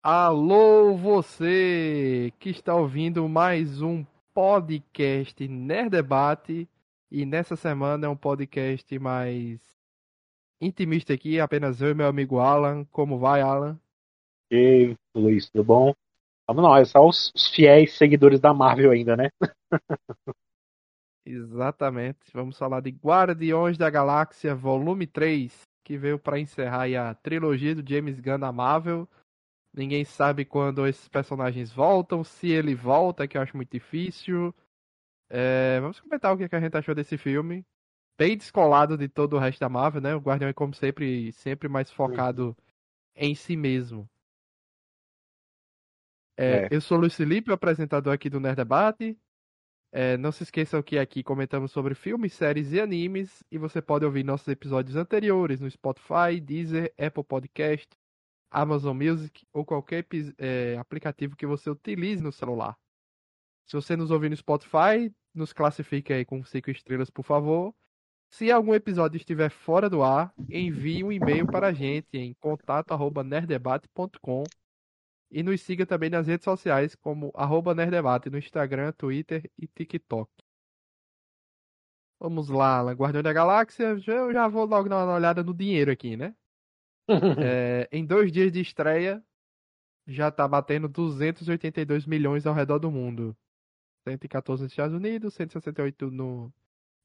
Alô, você que está ouvindo mais um podcast Nerd Debate. E nessa semana é um podcast mais intimista aqui, apenas eu e meu amigo Alan. Como vai, Alan? E aí, Luiz, tudo bom? Vamos não, é só os, os fiéis seguidores da Marvel ainda, né? Exatamente. Vamos falar de Guardiões da Galáxia Volume 3, que veio para encerrar a trilogia do James Gunn da Marvel. Ninguém sabe quando esses personagens voltam, se ele volta, que eu acho muito difícil. É, vamos comentar o que a gente achou desse filme. Bem descolado de todo o resto da Marvel, né? O Guardião é como sempre, sempre mais focado em si mesmo. É, É. Eu sou o Luiz Felipe, o apresentador aqui do Nerd Debate. É, não se esqueçam que aqui comentamos sobre filmes, séries e animes. E você pode ouvir nossos episódios anteriores no Spotify, Deezer, Apple Podcast, Amazon Music ou qualquer é, aplicativo que você utilize no celular. Se você nos ouvir no Spotify, nos classifique aí com 5 estrelas, por favor. Se algum episódio estiver fora do ar, envie um e-mail para a gente em contato@nerddebate.com e nos siga também nas redes sociais como arroba Nerddebate no Instagram, Twitter e TikTok. Vamos lá. Guardião da Galáxia. Eu já vou logo dar uma olhada no dinheiro aqui, né? É, em dois dias de estreia, já tá batendo 282 milhões ao redor do mundo. 114 nos Estados Unidos, 168 no,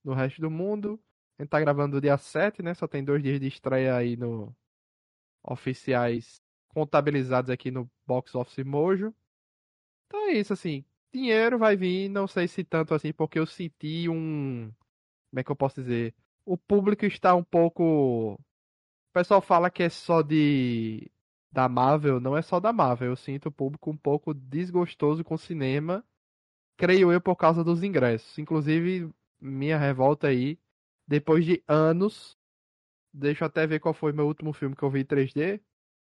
no resto do mundo. A gente tá gravando dia 7, né? Só tem dois dias de estreia aí no oficiais contabilizados aqui no Box Office Mojo. Então é isso, assim. Dinheiro vai vir, não sei se tanto assim, porque eu senti um. Como é que eu posso dizer? O público está um pouco. O pessoal fala que é só de. Da Marvel, não é só da Marvel. Eu sinto o público um pouco desgostoso com o cinema. Creio eu por causa dos ingressos. Inclusive, minha revolta aí, depois de anos. Deixa eu até ver qual foi meu último filme que eu vi em 3D.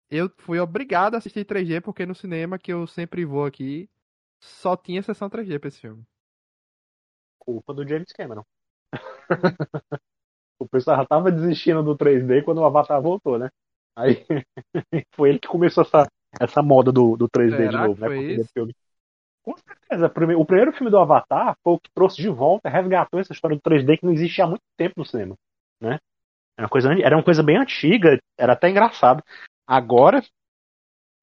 Eu fui obrigado a assistir 3D porque no cinema que eu sempre vou aqui só tinha sessão 3D pra esse filme. Culpa do James Cameron. o pessoal já tava desistindo do 3D quando o Avatar voltou, né? Aí foi ele que começou essa, essa moda do, do 3D de Será novo, que né? com filme. Certeza. O primeiro filme do Avatar foi o que trouxe de volta, resgatou essa história do 3D que não existia há muito tempo no cinema, né? Era uma coisa, era uma coisa bem antiga, era até engraçado. Agora,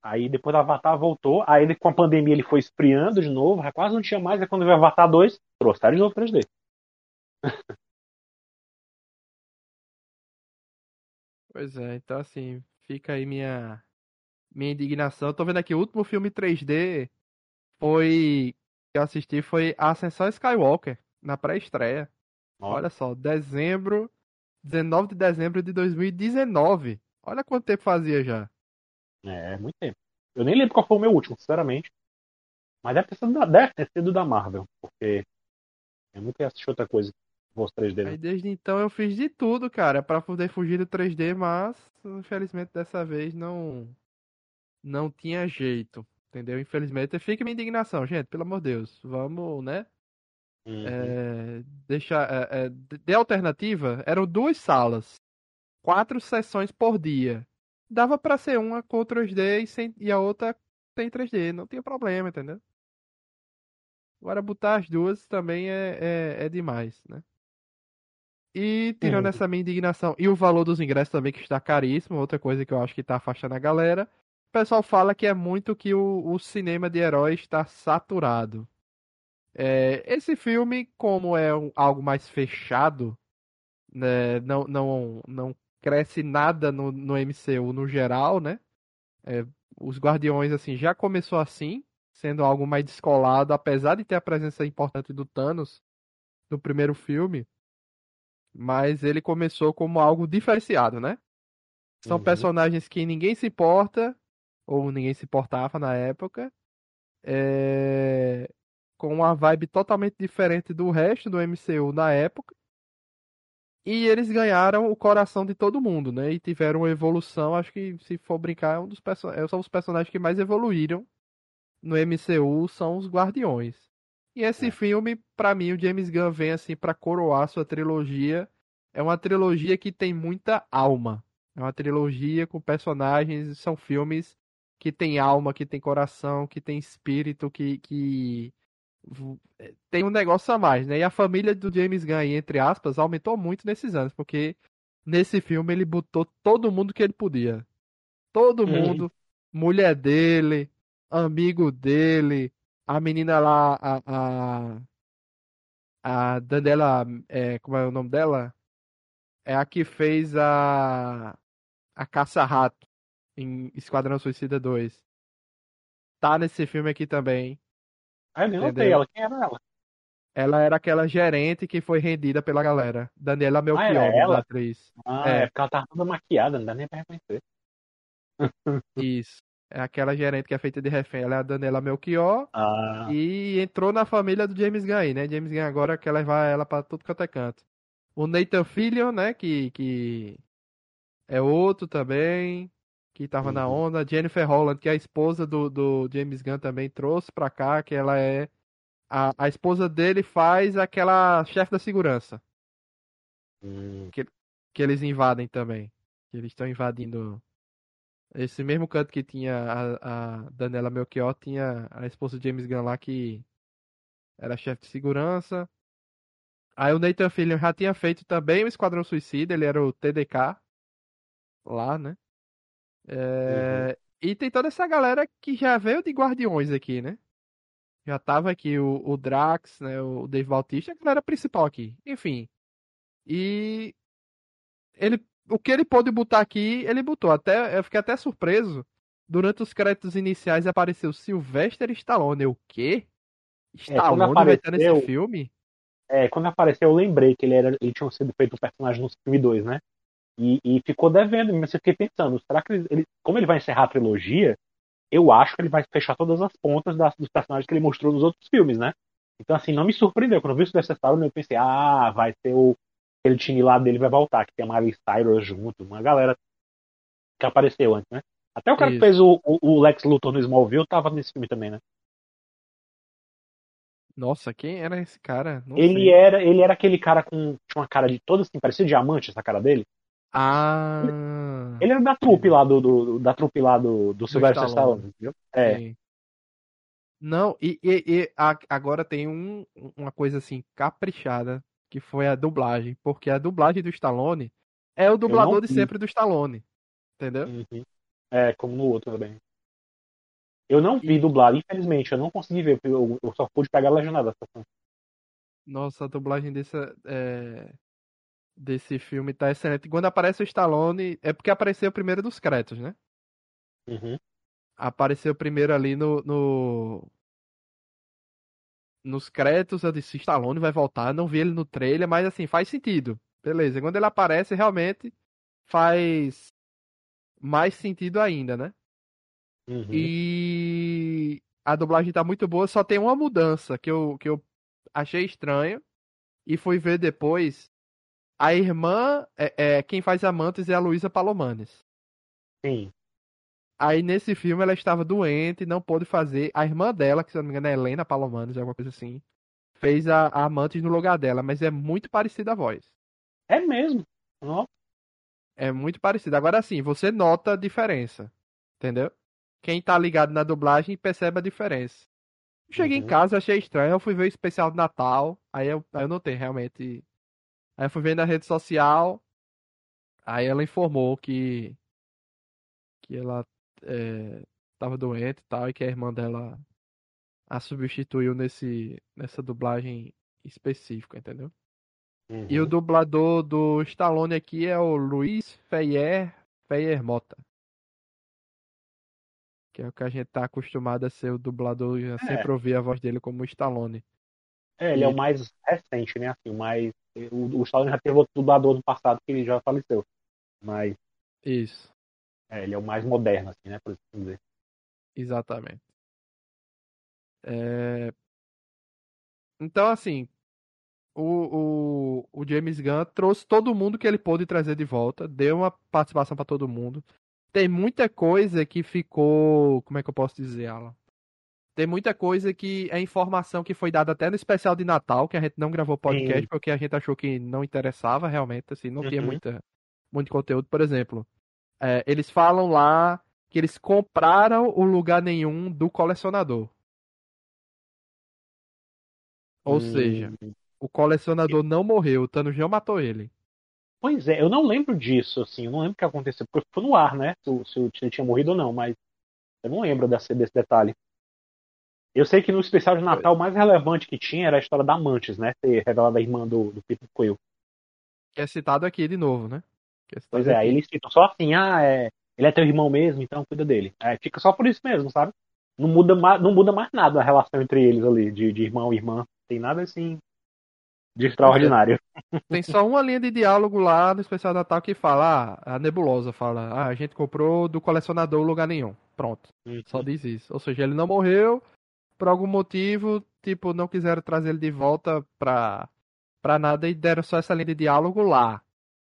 aí depois do Avatar voltou, aí ele, com a pandemia ele foi esfriando de novo, quase não tinha mais, aí quando veio o Avatar 2, trouxeram de novo 3D. Pois é, então assim, fica aí minha minha indignação. Eu tô vendo aqui o último filme 3D foi que eu assisti foi Ascensão Skywalker na pré-estreia. Olha só, dezembro, 19 de dezembro de 2019. Olha quanto tempo fazia já. É, muito tempo. Eu nem lembro qual foi o meu último, sinceramente. Mas deve ter sido da, deve ter sido da Marvel, porque eu nunca assisti outra coisa fosse 3D. Aí Né? desde então eu fiz de tudo, cara, pra poder fugir do 3D, mas infelizmente dessa vez não não tinha jeito, entendeu? Infelizmente fica minha indignação, gente, pelo amor de Deus, vamos, né? Uhum. É, deixar é, é, de alternativa eram duas salas, quatro sessões por dia. Dava pra ser uma com 3D e, sem, e a outra sem 3D, não tinha problema, entendeu? Agora botar as duas também é, é, é demais, né? E tirando Uhum. essa minha indignação e o valor dos ingressos também, que está caríssimo, outra coisa que eu acho que está afastando a galera, o pessoal fala que é muito que o, o cinema de heróis está saturado. É, esse filme, como é um- algo mais fechado, né, não, não, não cresce nada no, no MCU no geral, né? É, os Guardiões, assim, já começou assim, sendo algo mais descolado, apesar de ter a presença importante do Thanos no primeiro filme, mas ele começou como algo diferenciado, né? São Uhum. personagens que ninguém se importa, ou ninguém se importava na época, é, com uma vibe totalmente diferente do resto do MCU na época. E eles ganharam o coração de todo mundo, né? E tiveram uma evolução, acho que se for brincar, é um dos perso é, são os personagens que mais evoluíram no MCU são os Guardiões. E esse É. filme, pra mim, o James Gunn vem assim pra coroar sua trilogia. É uma trilogia que tem muita alma. É uma trilogia com personagens, são filmes que tem alma, que tem coração, que tem espírito, que, que é, tem um negócio a mais, né? E a família do James Gunn, entre aspas, aumentou muito nesses anos, porque nesse filme ele botou todo mundo que ele podia. Todo uhum. mundo, mulher dele, amigo dele, a menina lá, a, a, a Daniela, é, como é o nome dela? É a que fez a a Caça-Rato em Esquadrão Suicida 2. Tá nesse filme aqui também. Ah, eu nem notei ela. Quem era ela? Ela era aquela gerente que foi rendida pela galera. Daniela Melchior, ah, ela? atriz. Ah, é. é porque ela tava toda maquiada, não dá nem pra reconhecer. Isso. É aquela gerente que é feita de refém. Ela é a Daniela Melchior. Ah. E entrou na família do James Gunn, né? James Gunn agora quer levar ela pra tudo quanto é canto. O Nathan Fillion, né? Que, que é outro também. Que tava uhum. na onda. Jennifer Holland, que é a esposa do, do James Gunn, também trouxe pra cá. Que ela é. A, a esposa dele faz aquela chefe da segurança. Uhum. Que, que eles invadem também. Que eles estão invadindo esse mesmo canto que tinha a, a Daniela Melchior, tinha a esposa de James Gunn lá que era chefe de segurança. Aí o Nathan Fillion já tinha feito também o Esquadrão Suicida, ele era o TDK lá, né? É... Uhum. E tem toda essa galera que já veio de Guardiões aqui, né? Já tava aqui o, o Drax, né? O Dave Bautista, a galera principal aqui. Enfim. E ele o que ele pôde botar aqui, ele botou. Até, eu fiquei até surpreso. Durante os créditos iniciais apareceu Sylvester Stallone. O quê? Stallone é, apareceu, vai estar nesse filme? É, quando apareceu eu lembrei que ele, era, ele tinha sido feito um personagem no filme 2, né? E, e, ficou devendo, mas eu fiquei pensando, será que ele, como ele vai encerrar a trilogia, eu acho que ele vai fechar todas as pontas das, dos personagens que ele mostrou nos outros filmes, né? Então, assim, não me surpreendeu. Quando eu vi isso dessa Stallone, eu pensei, ah, vai ser o, aquele time lá dele vai voltar, que tem a Miley Cyrus junto, uma galera que apareceu antes, né? Até o cara Isso. que fez o, o, Lex Luthor no Smallville tava nesse filme também, né? Nossa, quem era esse cara? Não ele sei. era ele era aquele cara com tinha uma cara de todo assim, parecia diamante essa cara dele. Ah. Ele, era da trupe lá do, do da trupe lá do, do Sylvester Stallone, viu? É. Sim. Não, e, e, e, agora tem um, uma coisa assim caprichada que foi a dublagem, porque a dublagem do Stallone é o dublador de sempre do Stallone, entendeu? Uhum. É, como no outro também. Eu não vi e... dublado, infelizmente, eu não consegui ver, eu, eu só pude pegar a legendada. Nossa, a dublagem desse, é... desse filme tá excelente. Quando aparece o Stallone, é porque apareceu primeiro dos créditos, né? Uhum. Apareceu primeiro ali no, no, nos créditos eu disse, Stallone vai voltar, não vi ele no trailer, mas assim, faz sentido. Beleza, quando ele aparece, realmente faz mais sentido ainda, né? Uhum. E a dublagem tá muito boa, só tem uma mudança que eu, que eu achei estranho e fui ver depois. A irmã, é, é quem faz a Mantis é a Luísa Palomanes. Sim. Aí nesse filme ela estava doente, não pôde fazer. A irmã dela, que se não me engano é Helena Palomanes, alguma coisa assim, fez a, a Amantes no lugar dela, mas é muito parecida a voz. É mesmo? É muito parecida. Agora sim, você nota a diferença. Entendeu? Quem tá ligado na dublagem percebe a diferença. Eu cheguei uhum. em casa, achei estranho. Eu fui ver o especial de Natal. Aí eu, aí eu notei realmente. Aí eu fui ver na rede social. Aí ela informou que. Que ela é, doente e tal, e que a irmã dela a substituiu nesse, nessa dublagem específica, entendeu? Uhum. E o dublador do Stallone aqui é o Luiz Feyer, Feyer Mota. Que é o que a gente tá acostumado a ser o dublador, é. sempre ouvir a voz dele como Stallone. É, ele e... é o mais recente, né? Assim, o mais. O, o Stallone já teve outro dublador no passado que ele já faleceu. Mas. Isso. É, ele é o mais moderno, assim, né? Por assim dizer. Exatamente. É... Então, assim, o, o, o, James Gunn trouxe todo mundo que ele pôde trazer de volta, deu uma participação para todo mundo. Tem muita coisa que ficou. Como é que eu posso dizer, Alan? Tem muita coisa que é informação que foi dada até no especial de Natal, que a gente não gravou podcast Sim. porque a gente achou que não interessava realmente, assim, não uhum. tinha muita, muito conteúdo. Por exemplo, é, eles falam lá que eles compraram o lugar nenhum do colecionador. Ou Hum. seja, o colecionador não morreu, o Thanos não matou ele. Pois é, eu não lembro disso, assim, eu não lembro o que aconteceu, porque foi no ar, né? Se, o- se ele tinha morrido ou não, mas eu não lembro desse, desse detalhe. Eu sei que no especial de Natal o mais relevante que tinha era a história da Mantis, né? Ter revelado a irmã do, do Peter Quill. Que é citado aqui de novo, né? Pois é, aí eles ficam só assim, ah, é, ele é teu irmão mesmo, então cuida dele. É, fica só por isso mesmo, sabe? Não muda, não muda mais nada a relação entre eles ali, de, de irmão e irmã. Tem nada assim de extraordinário. Tem só uma linha de diálogo lá no especial Natal que fala, ah, a Nebulosa fala, ah, a gente comprou do colecionador lugar nenhum. Pronto. Só diz isso. Ou seja, ele não morreu, por algum motivo, tipo, não quiseram trazer ele de volta pra, pra nada e deram só essa linha de diálogo lá.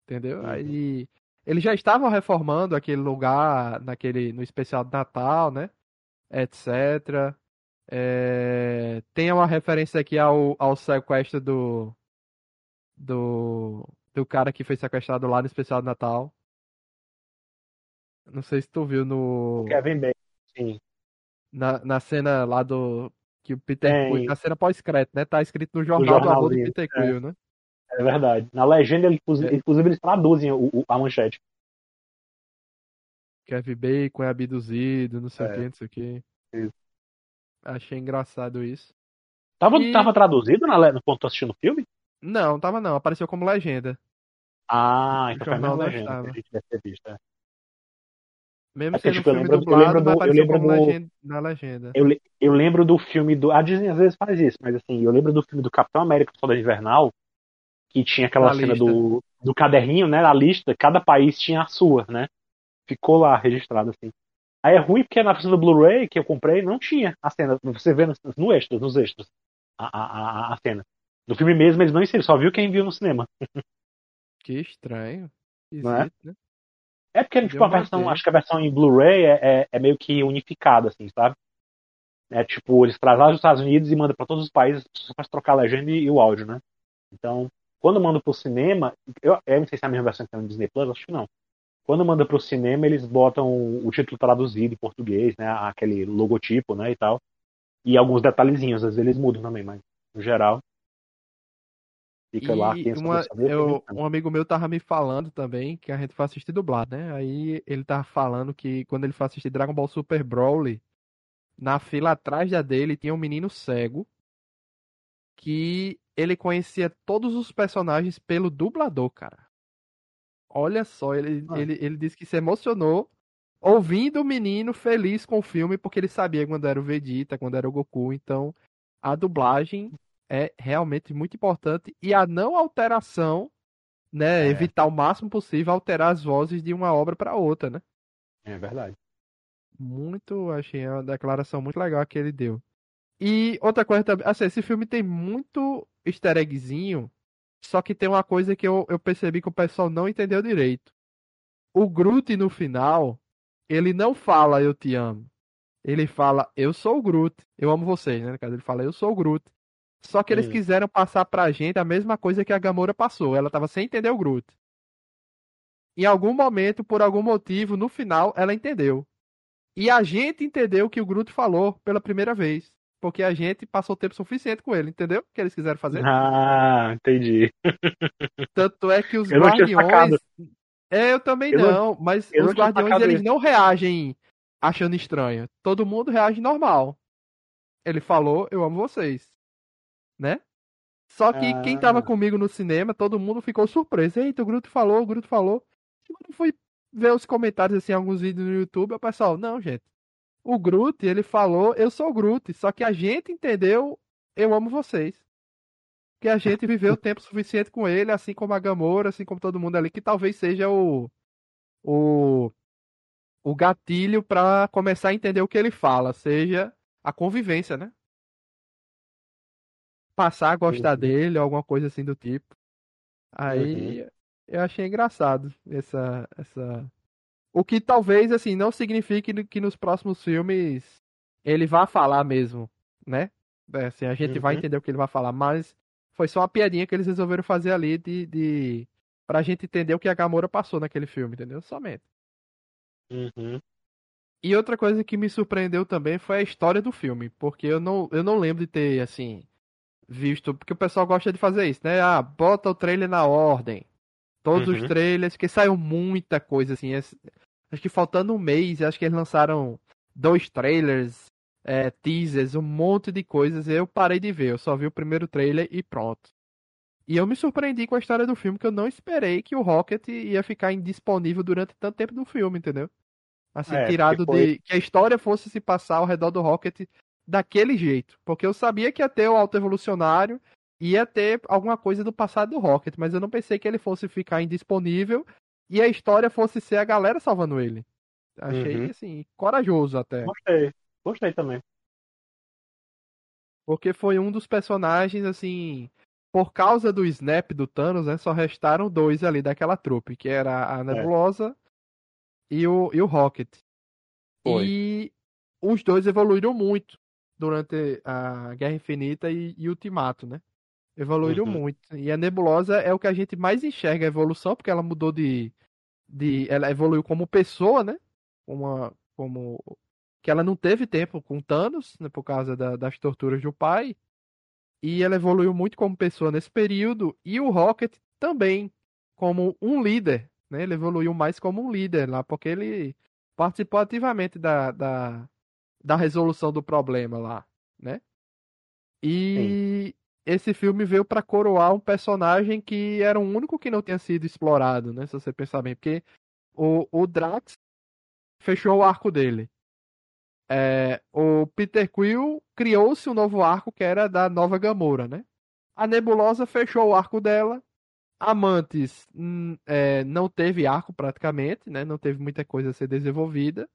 Entendeu? Uhum. Aí eles já estavam reformando aquele lugar naquele, no especial de Natal, né? Etc. É, tem uma referência aqui ao, ao sequestro do, do. do cara que foi sequestrado lá no especial de Natal. Não sei se tu viu no. Kevin Bacon, sim. na, na cena lá do. Que o Peter. Quill, na cena pós-crédito, né? Tá escrito no jornal do avô do Peter é. Quill, né? É verdade. Na legenda, ele- inclusive, É. inclusive, eles traduzem o- o- a manchete. Kevin Bacon é abduzido, não sei o É. que, não sei o que. Isso. Achei engraçado isso. Tava, E- tava traduzido na, no ponto assistindo o filme? Não, tava não, apareceu como legenda. Ah, então foi não legenda estava. que a gente deve ter visto. é. Mesmo É sendo tipo, um eu filme lembro- eu dublado, lembro do- eu lembro do- na legenda. Eu, eu lembro do filme do. A Disney às vezes faz isso, mas assim, eu lembro do filme do Capitão América do Soldado Invernal, que tinha aquela Da cena lista. do, do caderninho, né? A lista, cada país tinha a sua, né? Ficou lá registrado assim. Aí é ruim porque na versão do Blu-ray que eu comprei não tinha a cena. Você vê no, no extras, nos extras, a, a, a, cena. No filme mesmo eles não inseriram, só viu quem viu no cinema. Que estranho. Não é? Né? É porque, Deu tipo, a versão, acho que a versão em Blu-ray é, é, é meio que unificada, assim, sabe? É tipo, eles trazem lá dos Estados Unidos e mandam pra todos os países só pra trocar a legenda e, e o áudio, né? Então, quando manda pro cinema, eu, eu não sei se é a mesma versão que tem no Disney Plus, acho que não. Quando manda pro cinema, eles botam o título traduzido em português, né? Aquele logotipo, né? E tal. E alguns detalhezinhos, às vezes eles mudam também, mas no geral. Fica lá E quem uma, eu, um amigo meu tava me falando também que a gente foi assistir dublado, né? Aí ele tava falando que quando ele foi assistir Dragon Ball Super Broly, na fila atrás da dele tinha um menino cego que ele conhecia todos os personagens pelo dublador, cara. Olha só, ele, Ah. ele, ele disse que se emocionou ouvindo o menino feliz com o filme porque ele sabia quando era o Vegeta, quando era o Goku. Então, a dublagem é realmente muito importante e a não alteração, né, É. evitar o máximo possível alterar as vozes de uma obra para outra, né? É verdade. Muito, achei uma declaração muito legal que ele deu. E outra coisa também, assim, esse filme tem muito easter eggzinho, só que tem uma coisa que eu, eu percebi que o pessoal não entendeu direito. O Groot no final, ele não fala eu te amo. Ele fala eu sou o Groot, eu amo vocês, né? No caso, ele fala eu sou o Groot. Só que eles Hum. quiseram passar pra gente a mesma coisa que a Gamora passou. Ela tava sem entender o Groot. Em algum momento, por algum motivo, no final, ela entendeu. E a gente entendeu o que o Groot falou pela primeira vez. Porque a gente passou tempo suficiente com ele, entendeu? O que eles quiseram fazer. Ah, entendi. Tanto é que os Eu não guardiões. É, eu também Eu não- não, mas não os tinha guardiões eles isso. não reagem achando estranho. Todo mundo reage normal. Ele falou, eu amo vocês. Né? Só que quem tava Ah. comigo no cinema, todo mundo ficou surpreso. Eita, o Gruto falou, o Gruto falou. Quando fui ver os comentários, assim, alguns vídeos no YouTube, o pessoal, não, gente. O Groot, ele falou, eu sou o Groot. Só que a gente entendeu, eu amo vocês. Que a gente viveu tempo suficiente com ele, assim como a Gamora, assim como todo mundo ali, que talvez seja o. O. O gatilho pra começar a entender o que ele fala, seja a convivência, né? Passar a gostar Uhum. dele, alguma coisa assim do tipo. Aí eu achei engraçado essa, essa. O que talvez, assim, não signifique que nos próximos filmes ele vá falar mesmo, né? É, assim, a gente vai Uhum. entender o que ele vai falar, mas foi só uma piadinha que eles resolveram fazer ali de, de... pra gente entender o que a Gamora passou naquele filme, entendeu? Somente. Uhum. E outra coisa que me surpreendeu também foi a história do filme, porque eu não, eu não lembro de ter, assim, visto. Porque o pessoal gosta de fazer isso, né? Ah, bota o trailer na ordem. Todos uhum. os trailers, que saiu muita coisa, assim. Acho que faltando um mês, acho que eles lançaram dois trailers, é, teasers, um monte de coisas. Eu parei de ver, eu só vi o primeiro trailer e pronto. E eu me surpreendi com a história do filme, que eu não esperei que o Rocket ia ficar indisponível durante tanto tempo do filme, entendeu? Assim, é, tirado foi... de. Que a história fosse se passar ao redor do Rocket daquele jeito. Porque eu sabia que ia ter o Alto Evolucionário, ia ter alguma coisa do passado do Rocket, mas eu não pensei que ele fosse ficar indisponível e a história fosse ser a galera salvando ele. Achei, uhum. assim, corajoso até. Gostei, gostei também. Porque foi um dos personagens, assim, por causa do snap do Thanos, né, só restaram dois ali daquela trupe, que era a é. Nebulosa é. e, o, e o Rocket. Foi. E os dois evoluíram muito durante a Guerra Infinita e, e Ultimato, né? Evoluíram uhum. muito. E a Nebulosa é o que a gente mais enxerga a evolução, porque ela mudou de. de ela evoluiu como pessoa, né? Uma, como. Que ela não teve tempo com Thanos, né, por causa da, das torturas do pai. E ela evoluiu muito como pessoa nesse período. E o Rocket também, como um líder. Né? Ele evoluiu mais como um líder lá, porque ele participou ativamente da, da, da resolução do problema lá, né? E Sim. Esse filme veio para coroar um personagem que era o único que não tinha sido explorado, né? Se você pensar bem, porque o, o Drax fechou o arco dele. É, o Peter Quill criou-se um novo arco que era da nova Gamora, né? A Nebulosa fechou o arco dela. Amantes hum, é, não teve arco praticamente, né? Não teve muita coisa a ser desenvolvida.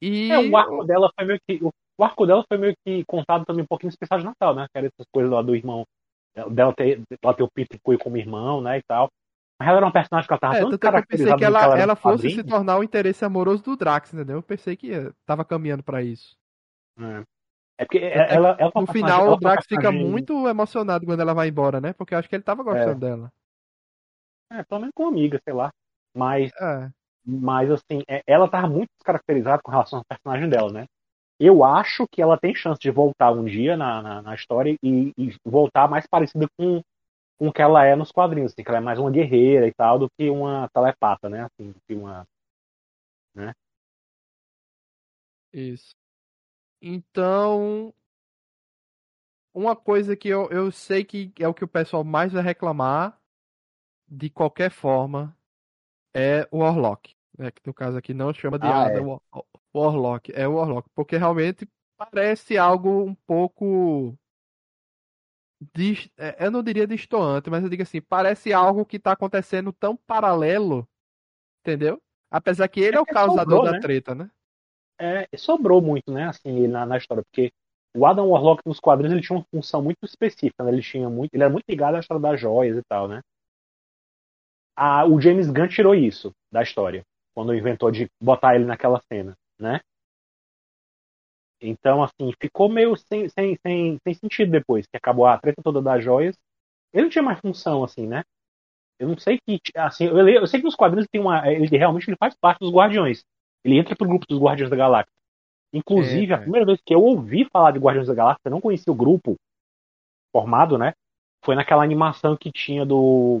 E é, o arco dela foi meio que o arco dela foi meio que contado também um pouquinho no especial de Natal, né? Que era essas coisas lá do irmão dela ter, ela ter o Peter Quill como irmão, né, e tal. Mas ela era um personagem que ela tava é, tão caracterizada. Eu pensei que ela, ela, ela fosse se tornar o interesse amoroso do Drax, entendeu? Eu pensei que tava caminhando para isso. É. é porque é, ela, ela No final, o Drax fica muito emocionado quando ela vai embora, né? Porque eu acho que ele tava gostando é. dela. É, pelo menos com amiga, sei lá. Mas, é. mas assim, é, ela tava muito descaracterizada com relação ao personagem dela, né? Eu acho que ela tem chance de voltar um dia na, na, na história e, e, voltar mais parecida com com o que ela é nos quadrinhos, assim, que ela é mais uma guerreira e tal do que uma telepata, né? Assim, do que uma. Né? Isso. Então. Uma coisa que eu, eu sei que é o que o pessoal mais vai reclamar, de qualquer forma, é o Warlock. Né? Que no caso aqui não chama de ah, Ada, é. Warlock. É o Warlock. Porque realmente parece algo um pouco é, eu não diria distoante, mas eu digo assim, parece algo que tá acontecendo tão paralelo, entendeu? Apesar que ele é, é o causador sobrou, da né? treta, né? É, sobrou muito, né, assim, na, na história, porque o Adam Warlock nos quadrinhos ele tinha uma função muito específica, né? ele tinha muito, ele era muito ligado à história das joias e tal, né? A, o James Gunn tirou isso da história, quando inventou de botar ele naquela cena, né? Então, assim, ficou meio sem, sem, sem, sem sentido depois, que acabou a treta toda das joias. Ele não tinha mais função, assim, né? Eu não sei que. Assim, eu, eu sei que nos quadrinhos tem uma. Ele realmente ele faz parte dos Guardiões. Ele entra pro grupo dos Guardiões da Galáxia. Inclusive, é, a primeira vez que eu ouvi falar de Guardiões da Galáxia, eu não conhecia o grupo formado, né? Foi naquela animação que tinha do.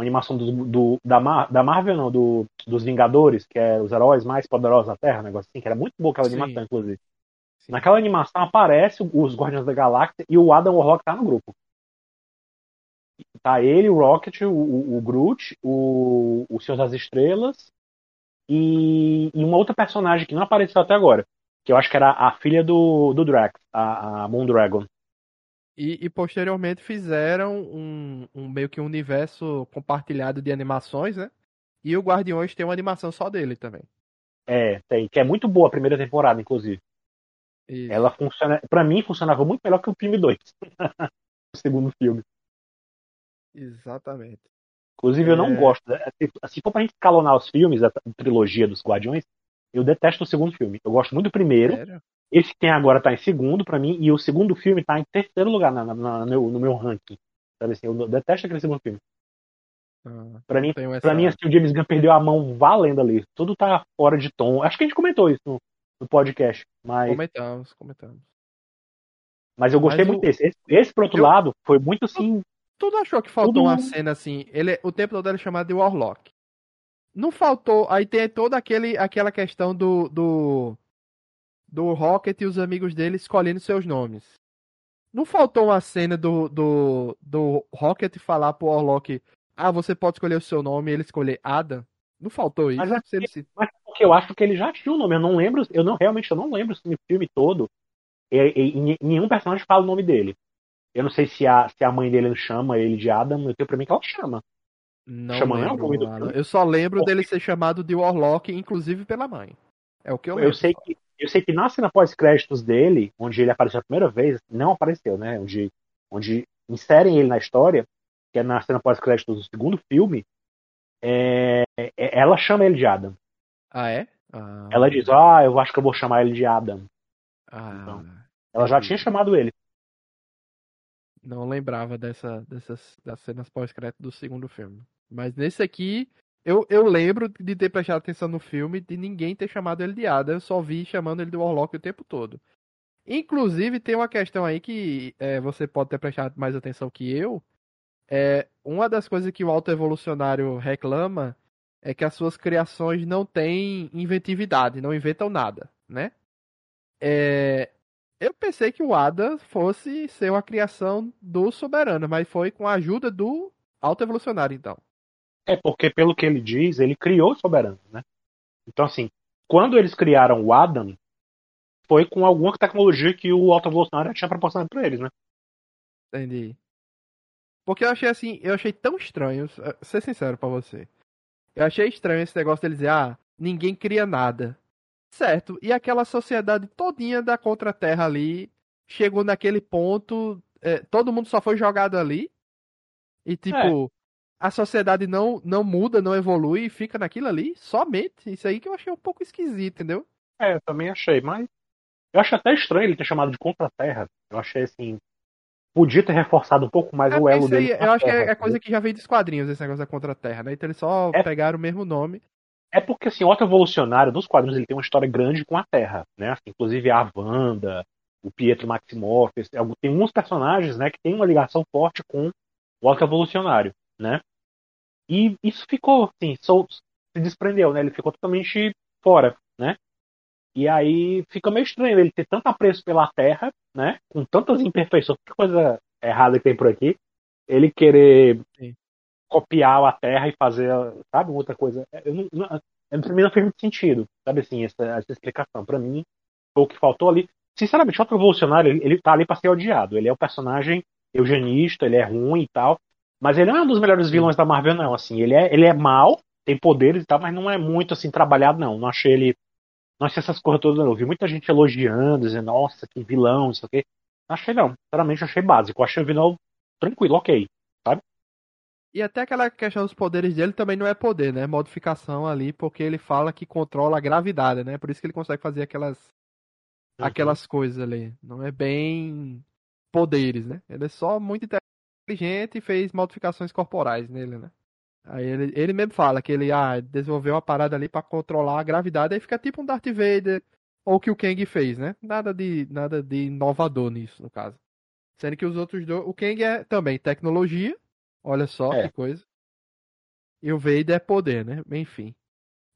Uma animação do, do da, Mar, da Marvel, não, do, dos Vingadores, que é os heróis mais poderosos da Terra, um negócio assim, que era muito boa aquela Sim. animação, inclusive. Naquela animação aparece os Guardiões da Galáxia e o Adam Warlock tá no grupo. Tá ele, o Rocket, o, o, o Groot, o, o Senhor das Estrelas e, e, uma outra personagem que não apareceu até agora. Que eu acho que era a filha do, do Drax, a, a Moondragon. E, e posteriormente fizeram um, um, meio que um universo compartilhado de animações, né? E o Guardiões tem uma animação só dele também. É, tem, que é muito boa a primeira temporada, inclusive. Isso. Ela funciona, para mim funcionava muito melhor que o filme 2. o segundo filme. Exatamente. Inclusive, eu não é... gosto. Né? Se for pra gente escalonar os filmes, a trilogia dos Guardiões, eu detesto o segundo filme. Eu gosto muito do primeiro. Sério? Esse que tem agora tá em segundo para mim, e o segundo filme tá em terceiro lugar na, na, na, no, meu, ranking. Sabe assim, eu detesto aquele segundo filme. Ah, Pra mim, Pra mim, assim, o James Gunn perdeu a mão valendo ali. Tudo tá fora de tom. Acho que a gente comentou isso no, no podcast. Mas, Comentamos, comentamos. mas eu gostei Mas o- muito desse. Esse, esse, por outro eu- lado, foi muito assim. Tu não achou que faltou Tudo- uma cena assim? Ele, o tempo todo ele é chamado de Warlock. Não faltou. Aí tem toda aquele, aquela questão do, do. Do Rocket e os amigos dele escolhendo seus nomes. Não faltou uma cena do, do, do Rocket falar pro Warlock: Ah, você pode escolher o seu nome e ele escolher Adam? Não faltou isso? Mas é Mas porque eu acho que ele já tinha o nome. Eu não lembro. Eu não realmente eu não lembro se no filme todo. e- e- e nenhum personagem fala o nome dele. Eu não sei se a, se a mãe dele chama ele de Adam. Eu tenho pra mim que ela chama. Não Chama não, lembro, filme? Eu só lembro dele ser chamado de Warlock, inclusive pela mãe. É o que eu Eu, lembro. sei só. que eu sei que na cena pós-créditos dele, onde ele apareceu a primeira vez, não apareceu, né? Onde, onde inserem ele na história, que é na cena pós-créditos do segundo filme, é, é- ela chama ele de Adam. Ah, é? Ah, Ela diz, ah, eu acho que eu vou chamar ele de Adam. ah, então. Ela já tinha chamado ele. Não lembrava dessa, dessas das cenas pós-crédito do segundo filme. Mas nesse aqui, eu, eu lembro de ter prestado atenção no filme de ninguém ter chamado ele de Ada. Eu só vi chamando ele de Warlock o tempo todo. Inclusive, tem uma questão aí que é, você pode ter prestado mais atenção que eu. É, uma das coisas que o autoevolucionário reclama é que as suas criações não têm inventividade, não inventam nada, né? É, eu pensei que o Ada fosse ser uma criação do soberano, mas foi com a ajuda do autoevolucionário, então. É porque, pelo que ele diz, ele criou o soberano, né? Então, assim, quando eles criaram o Adam, foi com alguma tecnologia que o autoevolucionário tinha proporcionado pra eles, né? Entendi. Porque eu achei assim, eu achei tão estranho, eh, ser sincero pra você. Eu achei estranho esse negócio dele dizer, ah, ninguém cria nada. Certo, e aquela sociedade todinha da Contra-Terra ali chegou naquele ponto, eh, todo mundo só foi jogado ali. E tipo, a sociedade não, não muda, não evolui e fica naquilo ali, somente. Isso aí que eu achei um pouco esquisito, entendeu? É, eu também achei, mas. Eu acho até estranho ele ter chamado de Contra-Terra. Eu achei assim. Podia ter reforçado um pouco mais É, o elo aí, dele. eu acho que é, Terra, é coisa que já veio dos quadrinhos, esse negócio da Contra-Terra, né? Então eles só É. pegaram o mesmo nome. É porque, assim, o autoevolucionário dos quadrinhos ele tem uma história grande com a Terra, né? Assim, inclusive a Wanda, o Pietro Maximoff, esse- tem alguns personagens, né, que tem uma ligação forte com o autoevolucionário, né? E isso ficou, assim, se desprendeu, né? Ele ficou totalmente fora, né? E aí fica meio estranho ele ter tanto apreço pela Terra, né? Com tantas imperfeições, que coisa errada que tem por aqui. Ele querer Sim. Copiar a Terra e fazer, sabe, outra coisa. Eu não, não, pra mim não fez muito sentido, sabe assim, essa, essa explicação. Pra mim, foi o que faltou ali. Sinceramente, o outro revolucionário, ele, ele tá ali pra ser odiado. Ele é o personagem eugenista, ele é ruim e tal. Mas ele não é um dos melhores vilões da Marvel, não. Assim, ele é, ele é mal, tem poderes e tal, mas não é muito assim trabalhado, não. Não achei ele. Não achei essas coisas todas, não. Eu vi muita gente elogiando, dizendo, nossa, que vilão, isso aqui. Não achei, não. Sinceramente, achei básico. Achei o vilão tranquilo, ok. E até aquela questão dos poderes dele também não é poder, né? Modificação ali, porque ele fala que controla a gravidade, né? Por isso que ele consegue fazer aquelas Uhum. aquelas coisas ali. Não é bem poderes, né? Ele é só muito inteligente e fez modificações corporais nele, né? Aí ele, ele mesmo fala que ele ah, desenvolveu uma parada ali pra controlar a gravidade, aí fica tipo um Darth Vader ou o que o Kang fez, né? Nada de nada de inovador nisso, no caso. Sendo que os outros dois, o Kang é também tecnologia, olha só É. que coisa. E o Vader é poder, né? Enfim.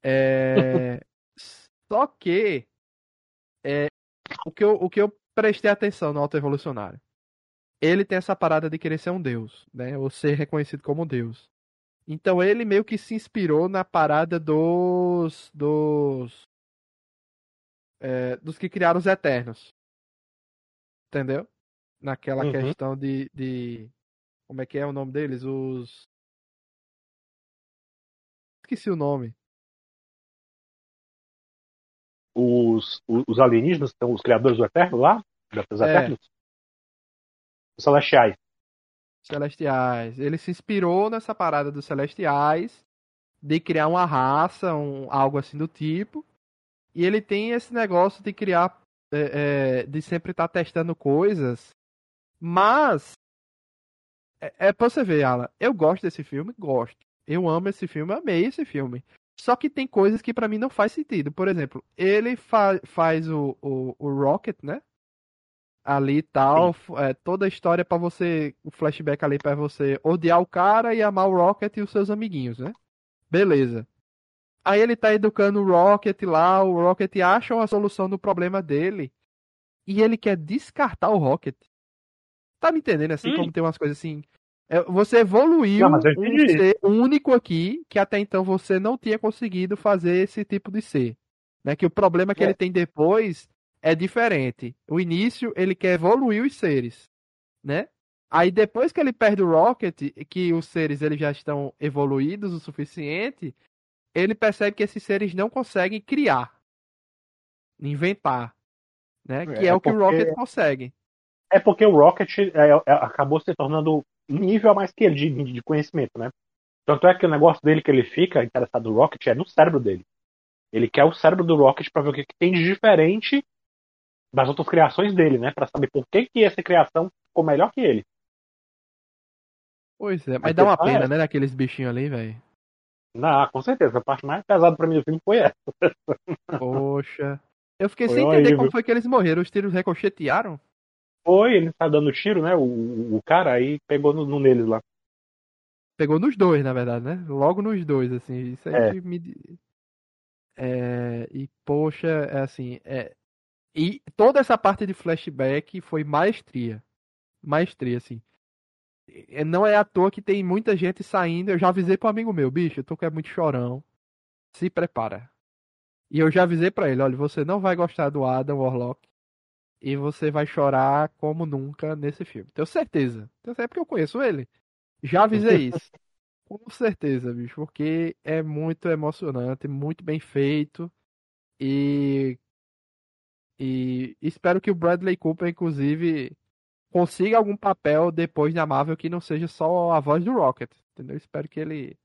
É... só que é, o que, eu, o que eu prestei atenção no Auto Evolucionário. Ele tem essa parada de querer ser um deus, né? Ou ser reconhecido como deus. Então ele meio que se inspirou na parada dos. dos. é, dos que criaram os Eternos. Entendeu? Naquela Uhum. questão de, de. Como é que é o nome deles? Os. Esqueci o nome. Os, os, alienígenas, são os criadores do Eterno lá? Dos É. Eternos? Os Celestiais. Celestiais. Ele se inspirou nessa parada dos Celestiais de criar uma raça, um, algo assim do tipo. E ele tem esse negócio de criar, é, é, de sempre estar testando coisas. Mas é, é pra você ver, Alan. Eu gosto desse filme, gosto. Eu amo esse filme, amei esse filme. Só que tem coisas que para mim não faz sentido. Por exemplo, ele fa faz o, o, o Rocket, né? Ali e tal, é, toda a história para você, o flashback ali para você odiar o cara e amar o Rocket e os seus amiguinhos, né? Beleza. Aí ele tá educando o Rocket lá, o Rocket acha uma solução do problema dele e ele quer descartar o Rocket. Tá me entendendo assim, hum. como tem umas coisas assim. É, você evoluiu não, um ser único aqui que até então você não tinha conseguido fazer esse tipo de ser. Né? Que o problema que é. ele tem depois é diferente. O início ele quer evoluir os seres, né? Aí depois que ele perde o Rocket, que os seres eles já estão evoluídos o suficiente, ele percebe que esses seres não conseguem criar, inventar, né? Que é, é o que porque... o Rocket consegue. É porque o Rocket é, é, acabou se tornando nível a mais que ele de, de, conhecimento, né? Tanto é que o negócio dele que ele fica interessado no Rocket é no cérebro dele. Ele quer o cérebro do Rocket para ver o que, que, tem de diferente das outras criações dele, né? Para saber por que, que essa criação ficou melhor que ele. Pois é, mas a dá uma pena, é... né, daqueles bichinhos ali, velho. Não, com certeza. A parte mais pesada pra mim do filme foi essa. Poxa. Eu fiquei foi sem entender horrível. como foi que eles morreram. Os tiros ricochetearam? Foi, ele tá dando tiro, né? O, o cara aí pegou no, no neles lá. Pegou nos dois, na verdade, né? Logo nos dois, assim. Isso aí é. me. É, e, poxa, é assim. É, e toda essa parte de flashback foi maestria. Maestria, assim. É, não é à toa que tem muita gente saindo. Eu já avisei pro amigo meu, bicho, eu tô com é muito chorão. Se prepara. E eu já avisei para ele, olha, você não vai gostar do Adam Warlock e você vai chorar como nunca nesse filme. Tenho certeza. Tenho certeza porque eu conheço ele. Já avisei isso. Com certeza, bicho, porque é muito emocionante, muito bem feito. E e espero que o Bradley Cooper, inclusive, consiga algum papel depois da Marvel que não seja só a voz do Rocket, entendeu? Espero que ele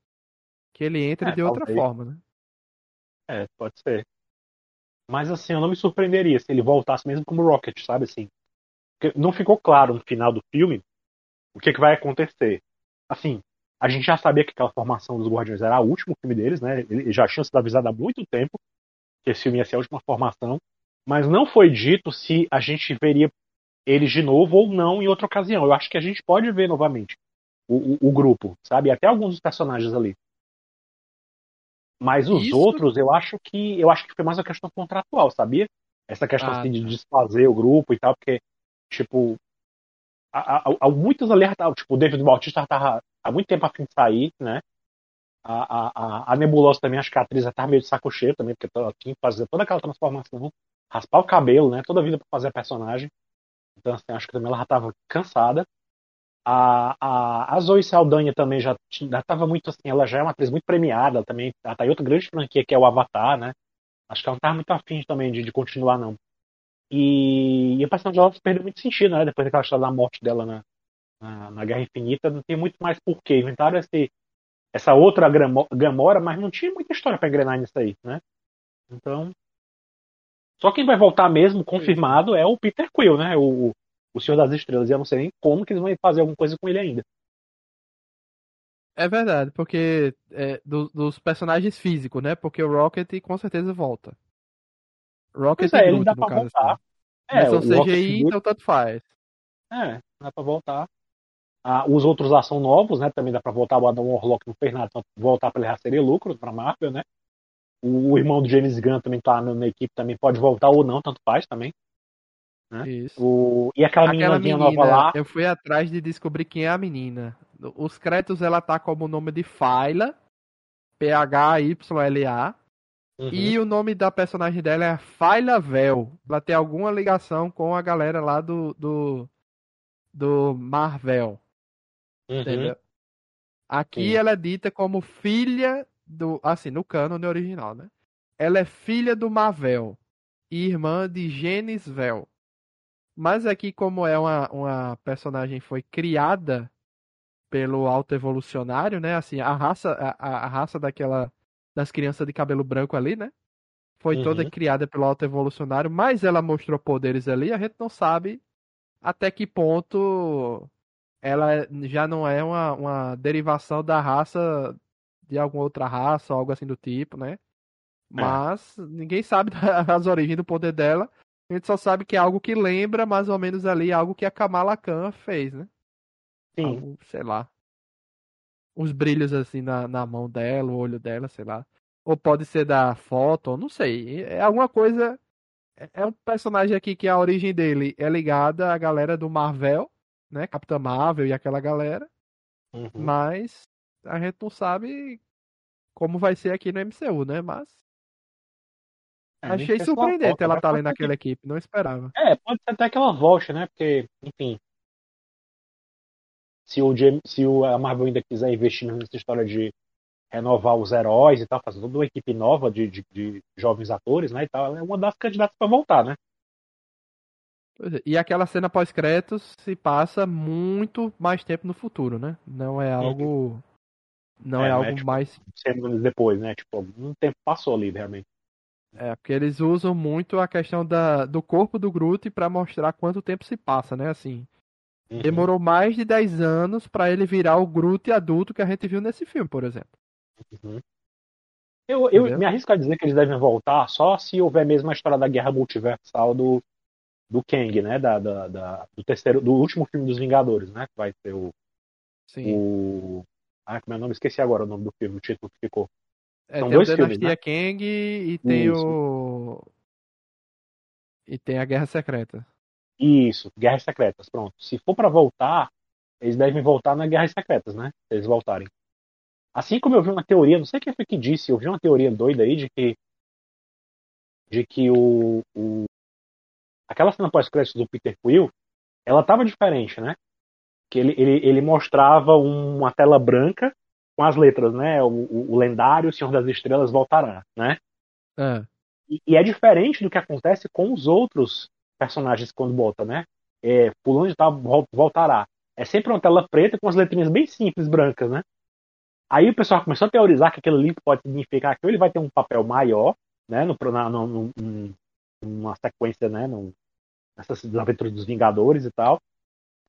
que ele entre é, de outra forma, né? É, pode ser. Mas assim, eu não me surpreenderia se ele voltasse mesmo como Rocket, sabe assim? Porque não ficou claro no final do filme o que, que vai acontecer. Assim, a gente já sabia que aquela formação dos Guardiões era o último filme deles, né? Eles já tinham sido avisados há muito tempo que esse filme ia ser a última formação, mas não foi dito se a gente veria eles de novo ou não em outra ocasião. Eu acho que a gente pode ver novamente o, o, o grupo, sabe? Até alguns dos personagens ali. Mas os Isso... outros, eu acho que eu acho que foi mais uma questão contratual, sabia? Essa questão ah, assim, de tá. desfazer o grupo e tal, porque, tipo, há, há, há muitos alertas, tipo, o David Bautista tava há muito tempo a fim de sair, né? A, a, a Nebulosa também, acho que a atriz já tava meio de saco cheio também, porque ela tinha que fazer toda aquela transformação, raspar o cabelo, né? Toda a vida pra fazer a personagem. Então, assim, acho que também ela já estava cansada. A, a, a Zoe Saldanha também já estava muito assim, ela já é uma atriz muito premiada, ela também ela tá em outra grande franquia que é o Avatar, né? Acho que ela não estava muito afim também de, de continuar, não. E, e a personagem dela perdeu muito sentido, né? Depois daquela história da morte dela na, na, na Guerra Infinita, não tem muito mais porquê. Inventaram esse, essa outra Gamora, mas não tinha muita história para engrenar nisso aí, né? Então, só quem vai voltar mesmo, confirmado, é o Peter Quill, né? O, o Senhor das Estrelas. E eu não sei nem como que eles vão fazer alguma coisa com ele ainda. É verdade, porque é, do, dos personagens físicos, né? Porque o Rocket com certeza volta. Rocket é, ele dá pra caso, voltar. Assim. É, Mas são CGI, então tanto faz. É, dá pra voltar. Ah, os outros lá são novos, né? Também dá pra voltar. O Adam Warlock não fez nada, então voltar pra ele já seria lucro pra Marvel, né? O irmão do James Gunn também tá na, equipe, também pode voltar ou não, tanto faz também. Né? Isso. O... E aquela, aquela menina nova lá. Eu fui atrás de descobrir quem é a menina. Os créditos ela tá como o nome de Phyla, P-H-Y-L-A. Uhum. E o nome da personagem dela é Phyla Vel. Ela tem alguma ligação com a galera lá do. do, do Marvel. Uhum. Entendeu? Aqui Sim. ela é dita como filha do. Assim, no cânone original, né? Ela é filha do Mavel e irmã de Genis Vel. Mas aqui, como é uma, uma personagem foi criada pelo alto evolucionário, né? Assim, a raça, a, a raça daquela das crianças de cabelo branco ali, né? Foi uhum. toda criada pelo alto evolucionário, mas ela mostrou poderes ali, a gente não sabe até que ponto ela já não é uma, uma derivação da raça de alguma outra raça, algo assim do tipo, né? Mas é. ninguém sabe as origens do poder dela. A gente só sabe que é algo que lembra mais ou menos ali algo que a Kamala Khan fez, né? Sim. Algo, sei lá. Uns brilhos assim na, na mão dela, o olho dela, sei lá. Ou pode ser da foto, não sei. É alguma coisa. É, é um personagem aqui que a origem dele é ligada à galera do Marvel, né? Capitã Marvel e aquela galera. Uhum. Mas a gente não sabe como vai ser aqui no MCU, né? Mas. É, achei surpreendente ela estar tá ali naquela que... equipe, não esperava. É, pode ser até que ela volte, né? Porque, enfim. Se o, James, se o a Marvel ainda quiser investir nessa história de renovar os heróis e tal, fazer toda uma equipe nova de, de, de jovens atores, né? E tal, ela é uma das candidatas para voltar, né? É, e aquela cena pós-créditos se passa muito mais tempo no futuro, né? Não é algo. Não é, é algo é, tipo, mais. Semanas depois, né? Tipo, algum tempo passou ali, realmente. É, porque eles usam muito a questão da, do corpo do Groot para mostrar quanto tempo se passa, né? Assim. Uhum. Demorou mais de 10 anos para ele virar o Groot adulto que a gente viu nesse filme, por exemplo. Uhum. Eu, eu me arrisco a dizer que eles devem voltar só se houver mesmo a história da guerra multiversal do, do Kang, né? Da, da, da, do terceiro, do último filme dos Vingadores, né? Que vai ser o. Sim. O. Ah, como é o nome? Esqueci agora o nome do filme, o título que ficou. É, São tem dois o filmes, né? Kang e tem Isso. o. E tem a Guerra Secreta. Isso, Guerras Secretas, pronto. Se for para voltar, eles devem voltar na Guerras Secretas, né? Se eles voltarem. Assim como eu vi uma teoria, não sei quem foi que disse, eu vi uma teoria doida aí de que de que o, o aquela cena pós-crédito do Peter Quill, ela tava diferente, né? Que ele, ele, ele mostrava uma tela branca com as letras, né? O, o, o lendário Senhor das Estrelas voltará, né? É. E, e, é diferente do que acontece com os outros personagens quando volta, né? É, fulano de tal voltará. É sempre uma tela preta com as letrinhas bem simples, brancas, né? Aí o pessoal começou a teorizar que aquele link pode significar que ele vai ter um papel maior, né? No, na, no, no, numa sequência, né? No, nessas aventuras dos Vingadores e tal.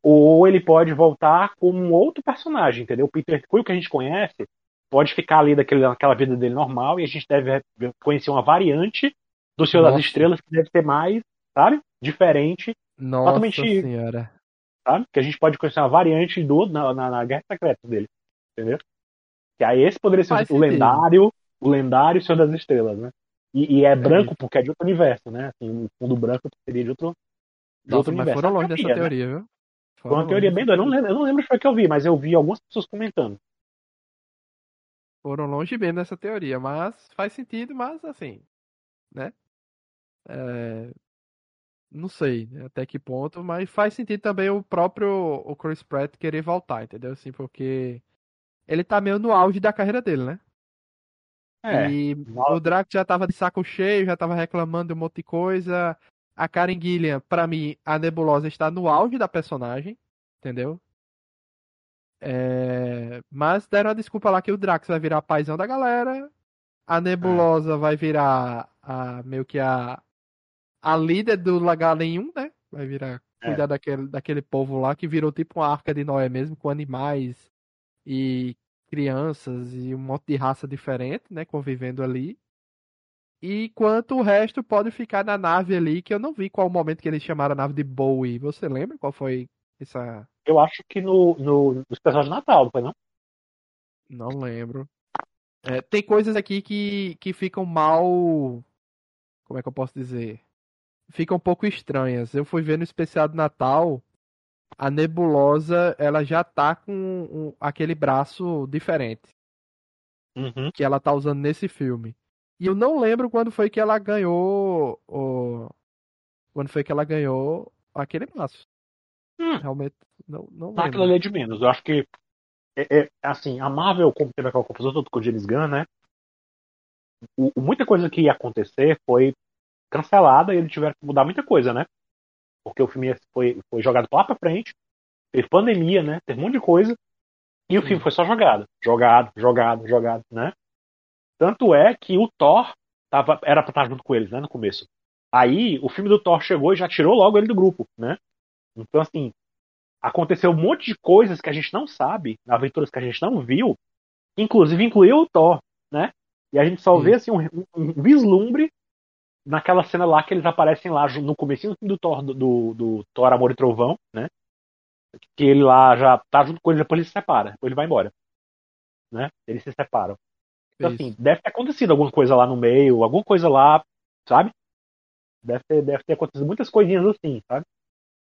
Ou ele pode voltar como um outro personagem, entendeu? O Peter Quill que a gente conhece pode ficar ali daquele, naquela vida dele normal e a gente deve conhecer uma variante do Senhor Nossa. das Estrelas que deve ser mais, sabe? Diferente. Nossa totalmente, senhora. Sabe? Que a gente pode conhecer uma variante do na, na, na Guerra Secreta dele. Entendeu? Que aí esse poderia ser Faz o sentido. lendário, o lendário Senhor das Estrelas, né? E, e é, é branco porque é de outro universo, né? Assim, o fundo branco seria de outro, de Nossa, mas foram longe dessa teoria, né? viu? Foi uma teoria bem doida. Eu não, lembro, eu não lembro se foi que eu vi, mas eu vi algumas pessoas comentando. Foram longe bem dessa teoria, mas faz sentido, mas assim, né? É... Não sei até que ponto, mas faz sentido também o próprio o Chris Pratt querer voltar, entendeu? Assim, porque ele tá meio no auge da carreira dele, né? É, e o Draco já tava de saco cheio, já tava reclamando de um monte de coisa a Karen Gillian, para mim, a Nebulosa está no auge da personagem, entendeu? É... Mas deram a desculpa lá que o Drax vai virar paizão da galera, a Nebulosa é. vai virar a, meio que a, a líder do Lagar Nenhum, né? Vai virar é. cuidar daquele, daquele povo lá que virou tipo uma arca de Noé mesmo, com animais e crianças e um monte de raça diferente, né? Convivendo ali. E quanto o resto pode ficar na nave ali, que eu não vi qual o momento que eles chamaram a nave de Bowie. Você lembra qual foi essa. Eu acho que no, no, no especial de Natal, não foi não? Não lembro. É, tem coisas aqui que, que ficam mal. Como é que eu posso dizer? Ficam um pouco estranhas. Eu fui ver no especial de Natal. A nebulosa, ela já tá com um, aquele braço diferente. Uhum. Que ela tá usando nesse filme. E eu não lembro quando foi que ela ganhou o. Quando foi que ela ganhou aquele maço. Hum. Realmente, não, não tá aquilo ali é de menos. Eu acho que. É, é, assim, a Marvel, como teve aquela confusão toda com o James Gunn, né? O, muita coisa que ia acontecer foi cancelada e eles tiveram que mudar muita coisa, né? Porque o filme foi, foi jogado lá pra frente, teve pandemia, né? Teve um monte de coisa. E o filme foi só jogado. Jogado, jogado, jogado, né? Tanto é que o Thor tava, era pra estar junto com eles, né, no começo. Aí o filme do Thor chegou e já tirou logo ele do grupo, né? Então, assim, aconteceu um monte de coisas que a gente não sabe, aventuras que a gente não viu, inclusive incluiu o Thor, né? E a gente só Sim. vê assim, um, um vislumbre naquela cena lá que eles aparecem lá no começo do Thor, do, do, do Thor Amor e Trovão, né? Que ele lá já tá junto com ele, depois ele se separa, depois ele vai embora. Né? Eles se separam. Então, assim, deve ter acontecido alguma coisa lá no meio, alguma coisa lá, sabe? Deve ter, deve ter acontecido muitas coisinhas assim, sabe?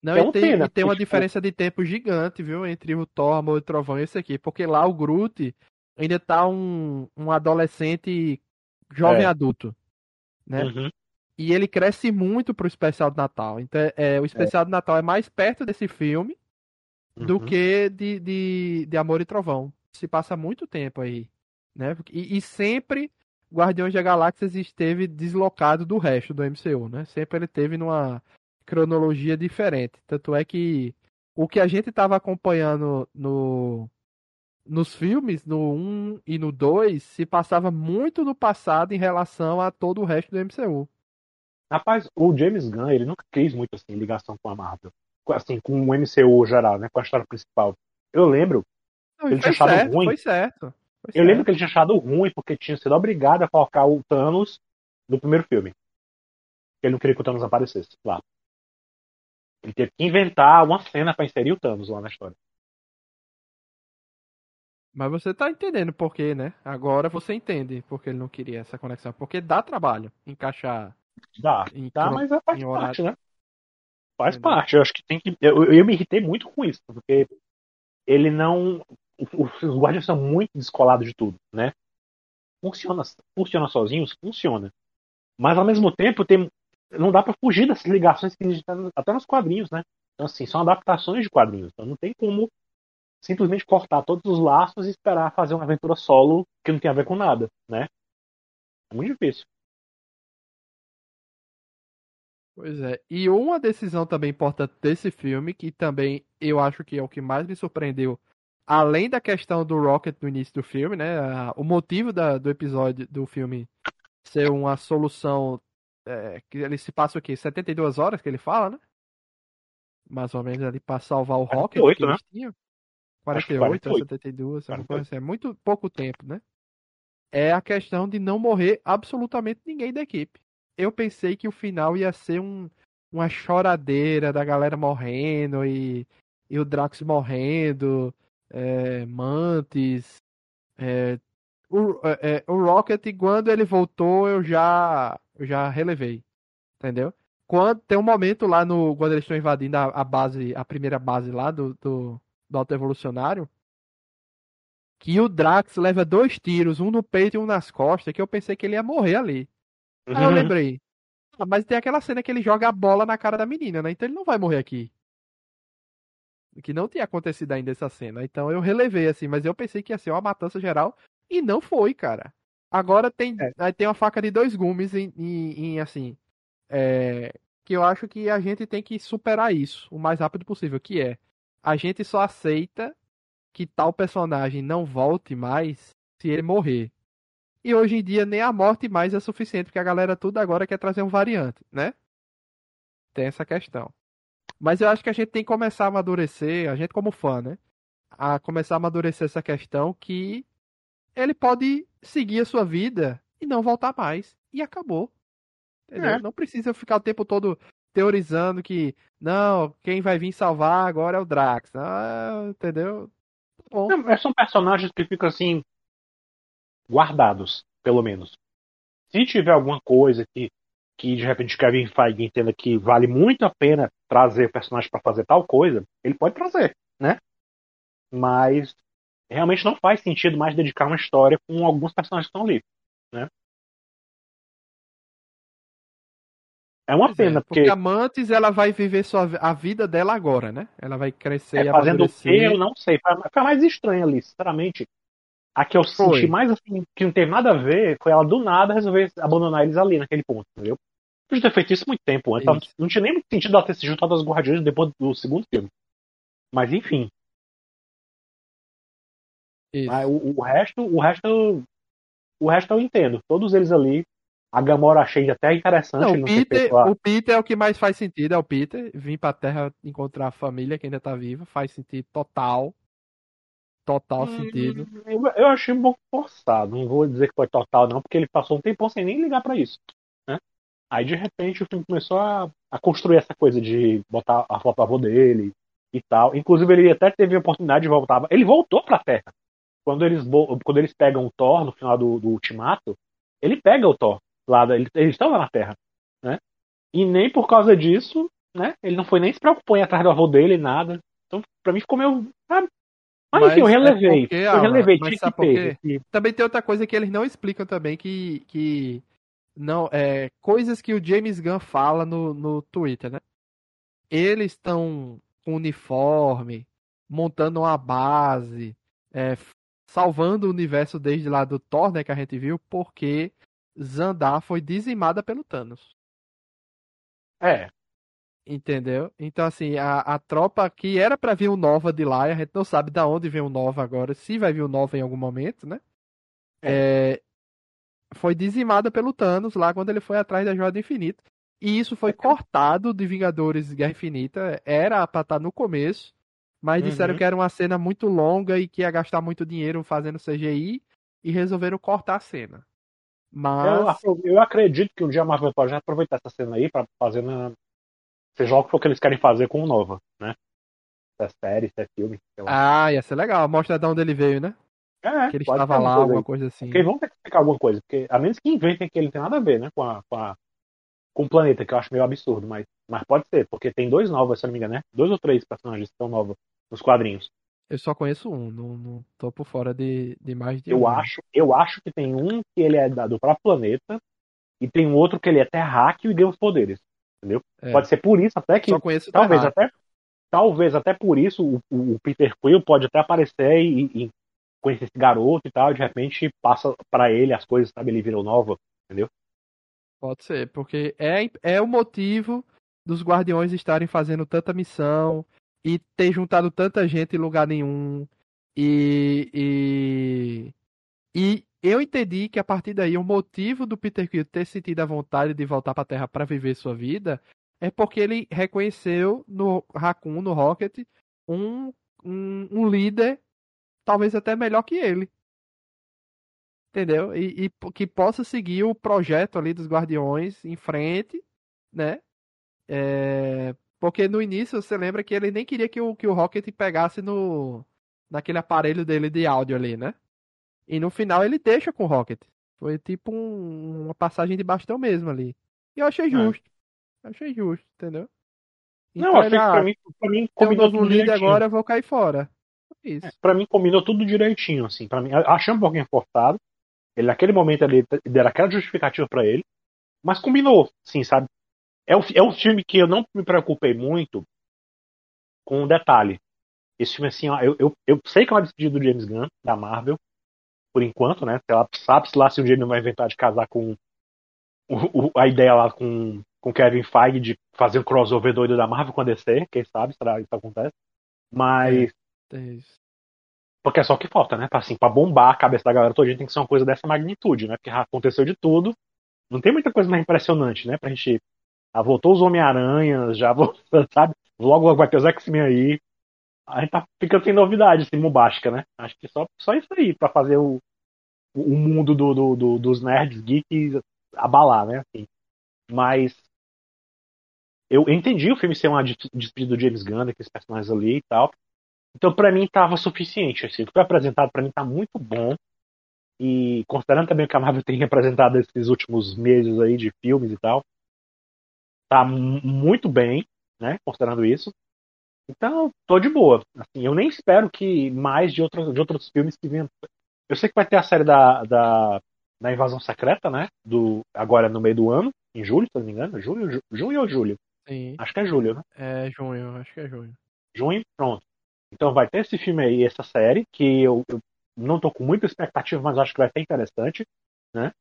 Não, É e tem, pena, e tem uma tipo, diferença de tempo gigante, viu? Entre o Thor, Amor e Trovão e esse aqui. Porque lá o Groot ainda tá um, um adolescente jovem É. adulto. Né? Uhum. E ele cresce muito pro especial de Natal. Então, é, o especial de Natal é mais perto desse filme do Uhum. que de, de, de Amor e Trovão. Se passa muito tempo aí. Né? E, e sempre Guardiões da Galáxia esteve deslocado do resto do MCU, né? Sempre ele teve numa cronologia diferente. Tanto é que o que a gente estava acompanhando no, nos filmes, no 1 e no 2, se passava muito no passado em relação a todo o resto do MCU. Rapaz, o James Gunn, ele nunca quis muito assim, ligação com a Marvel. Assim, com o MCU geral, né? Com a história principal. Eu lembro, Não, Ele foi achado certo, ruim. foi certo. Eu lembro certo. que ele tinha achado ruim porque tinha sido obrigado a colocar o Thanos no primeiro filme. Ele não queria que o Thanos aparecesse lá. Ele teve que inventar uma cena pra inserir o Thanos lá na história. Mas você tá entendendo por quê, né? Agora você entende porque ele não queria essa conexão. Porque dá trabalho encaixar Dá, em dá, mas é faz parte, né? Faz Entendeu? parte. Eu acho que tem que. Eu, eu me irritei muito com isso, porque ele não. Os guardiões são muito descolados de tudo, né? Funciona, funciona sozinhos? Funciona. Mas ao mesmo tempo tem. Não dá pra fugir dessas ligações que existem até nos quadrinhos, né? Então, assim, são adaptações de quadrinhos. Então não tem como simplesmente cortar todos os laços e esperar fazer uma aventura solo que não tem a ver com nada, né? É muito difícil. Pois é. E uma decisão também importante desse filme, que também eu acho que é o que mais me surpreendeu, além da questão do Rocket no início do filme, né? a- O motivo da- do episódio do filme ser uma solução é, que ele se passa o quê? 72 horas que ele fala, né? Mais ou menos ali pra salvar o Rocket 48, que né? eles tinham. Acho que 48 a 48. 72, alguma 48. coisa assim. É muito pouco tempo, né? É a questão de não morrer absolutamente ninguém da equipe. Eu pensei que o final ia ser um, uma choradeira da galera morrendo e, e o Drax morrendo, é, Mantis. é, o, é, é, o Rocket, quando ele voltou, eu já, eu já relevei. Entendeu? Quando, tem um momento lá no. Quando eles estão invadindo a, a base, a primeira base lá do, do, do Auto Evolucionário. Que o Drax leva dois tiros, um no peito e um nas costas, que eu pensei que ele ia morrer ali. Aí eu lembrei. Ah, mas tem aquela cena que ele joga a bola na cara da menina, né? Então ele não vai morrer aqui. Que não tinha acontecido ainda essa cena. Então eu relevei, assim, mas eu pensei que ia ser uma matança geral. E não foi, cara. Agora tem, É. aí tem uma faca de dois gumes em, em- em, assim. é, que eu acho que a gente tem que superar isso o mais rápido possível. Que é. A gente só aceita que tal personagem não volte mais se ele morrer. E hoje em dia nem a morte mais é suficiente, porque a galera tudo agora quer trazer um variante, né? Tem essa questão. Mas eu acho que a gente tem que começar a amadurecer, a gente como fã, né? A começar a amadurecer essa questão que ele pode seguir a sua vida e não voltar mais. E acabou. Entendeu? É. Não precisa ficar o tempo todo teorizando que, não, quem vai vir salvar agora é o Drax. Ah, entendeu? Tá bom. Não, são personagens que ficam assim guardados, pelo menos. Se tiver alguma coisa que, que de repente Kevin Feige entenda que vale muito a pena trazer o personagem para fazer tal coisa, ele pode trazer, né? Mas realmente não faz sentido mais dedicar uma história com alguns personagens que estão ali, né? É uma Pois é, pena, porque porque a Mantis ela vai viver sua, a vida dela agora, né? Ela vai crescer e é, fazendo o que eu não sei. Foi mais estranha ali, sinceramente. A que eu Foi. senti mais assim, que não teve nada a ver, foi ela do nada resolver abandonar eles ali naquele ponto, entendeu? Podia ter feito isso muito tempo antes. Não tinha nem muito sentido ela ter se juntado aos Guardiões depois do segundo filme. Mas enfim, mas o, o resto, o resto, o resto eu entendo. Todos eles ali, a Gamora achei até interessante. Não, não ter Peter, o Peter é o que mais faz sentido, é o Peter. Vir pra Terra encontrar a família que ainda tá viva, faz sentido total. Total hum, sentido. Eu, eu, achei um pouco forçado. Não vou dizer que foi total, não, porque ele passou um tempão sem nem ligar para isso. Né? Aí de repente o filme começou a, a construir essa coisa de botar a foto do avô dele e tal. Inclusive ele até teve a oportunidade de voltar. Ele voltou pra Terra. Quando eles, quando eles pegam o Thor no final do, do Ultimato, ele pega o Thor lá, ele, eles estão lá na Terra, né? E nem por causa disso, né? Ele não foi nem se preocupou em atrás do avô dele, nada. Então, pra mim ficou meio. Sabe? Mas, mas enfim, eu relevei. É porque, eu relevei, mas que ter. Que... Também tem outra coisa que eles não explicam também, que. que não, é, coisas que o James Gunn fala no, no Twitter, né? Eles estão com uniforme, montando uma base, é, salvando o universo desde lá do Thor, né, que a gente viu, porque Zandar foi dizimada pelo Thanos. É. Entendeu? Então, assim, a, a tropa que era para vir o Nova de lá, a gente não sabe de onde vem o Nova agora, se vai vir o Nova em algum momento, né? É. É, foi dizimada pelo Thanos lá quando ele foi atrás da Joia do Infinito. E isso foi é. cortado de Vingadores Guerra Infinita. Era pra estar tá no começo. Mas disseram uhum. que era uma cena muito longa e que ia gastar muito dinheiro fazendo CGI. E resolveram cortar a cena. Mas. Eu, eu acredito que um dia a Marvel pode aproveitar essa cena aí pra fazer na. Seja o que for que eles querem fazer com o Nova, né? Se é série, se é filme. Ah, ia ser legal. Mostra de onde ele veio, né? É, que ele estava lá, alguma coisa assim. Porque vão ter que explicar alguma coisa. Porque, a menos que inventem que ele tem nada a ver, né? Com, a, com, a, com o planeta, que eu acho meio absurdo. Mas, mas pode ser, porque tem dois novos, se não me engano, né? Dois ou três personagens que estão novos nos quadrinhos. Eu só conheço um, não, não tô por fora de, de mais de eu um. Acho, eu acho que tem um que ele é do próprio planeta e tem um outro que ele é terráqueo e deu os poderes. Entendeu? É. Pode ser por isso até que. Talvez até Talvez até por isso o, o Peter Quill pode até aparecer e, e conhecer esse garoto e tal, e de repente passa para ele as coisas, sabe? Ele virou nova, entendeu?Ode ser, porque é, é o motivo dos Guardiões estarem fazendo tanta missão, e ter juntado tanta gente em lugar nenhum. E, e, e eu entendi que a partir daí o motivo do Peter Quill ter sentido a vontade de voltar para a Terra para viver sua vida é porque ele reconheceu no Raccoon, no Rocket, um, um, um líder talvez até melhor que ele. Entendeu? E, e, que possa seguir o projeto ali dos Guardiões em frente, né? É, porque no início você lembra que ele nem queria que o, que o Rocket pegasse no naquele aparelho dele de áudio ali, né? E no final ele deixa com o Rocket. Foi tipo um, uma passagem de bastão mesmo ali. E eu achei é. justo. É. Achei justo, entendeu? Então, não, achei que pra mim, pra mim combinou tudo líder agora, eu vou cair fora. Isso. É, pra mim combinou tudo direitinho, assim. Pra mim, achei um pouquinho forçado. Ele naquele momento ali deram aquela justificativa para ele. Mas combinou, sim, sabe? É um, é um filme que eu não me preocupei muito com um detalhe. Esse filme, assim, ó, eu, eu, eu sei que é uma despedida do James Gunn, da Marvel, por enquanto, né? Ela sabe se lá se um dia ele vai inventar de casar com o, o, a ideia lá com, com Kevin Feige de fazer um crossover doido da Marvel com a DC, quem sabe será isso acontece. Mas. É, é. Porque é só o que falta, né? Pra, assim, pra bombar a cabeça da galera toda, tem que ser uma coisa dessa magnitude, né? Porque aconteceu de tudo. Não tem muita coisa mais impressionante, né? Pra gente ah, voltou os Homem-Aranhas, já voltou, sabe? Logo vai ter os X-Men aí. A gente tá ficando sem novidade, assim, mubástica, né? Acho que só, só isso aí para fazer o, o mundo do, do, do, dos nerds geeks abalar, né? Assim. Mas eu entendi o filme ser uma despedida do James Gunn, aqueles personagens ali e tal. Então, para mim, tava suficiente. Assim. O que foi apresentado para mim tá muito bom. E considerando também o que a Marvel tem representado esses últimos meses aí de filmes e tal, tá muito bem, né? Considerando isso. Então, tô de boa. Assim, eu nem espero que mais de, outros de outros filmes que venham. Eu sei que vai ter a série da, da, da Invasão Secreta, né? Do, agora no meio do ano, em julho, se não me engano. Julho, junho ou julho? Sim. Acho que é julho, né? É junho, acho que é junho. Junho, pronto. Então vai ter esse filme aí, essa série, que eu, eu não tô com muita expectativa, mas acho que vai ser interessante, né?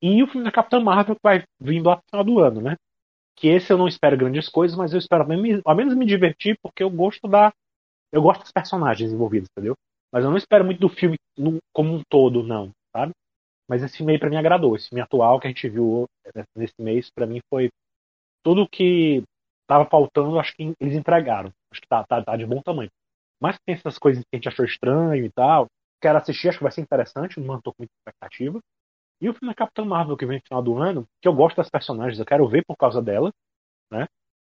E o filme da Capitã Marvel que vai vindo lá no final do ano, né? Que esse eu não espero grandes coisas, mas eu espero ao menos me divertir, porque eu gosto da. Eu gosto dos personagens envolvidos, entendeu? Mas eu não espero muito do filme como um todo, não, sabe? Mas esse filme aí pra mim agradou. Esse filme atual que a gente viu nesse mês, para mim foi tudo que tava faltando, acho que eles entregaram. Acho que tá, tá, tá de bom tamanho. que tem essas coisas que a gente achou estranho e tal. Quero assistir, acho que vai ser interessante, não estou com muita expectativa. E o filme da Capitã Marvel que vem no final do ano, que eu gosto das personagens, eu quero ver por causa dela, né?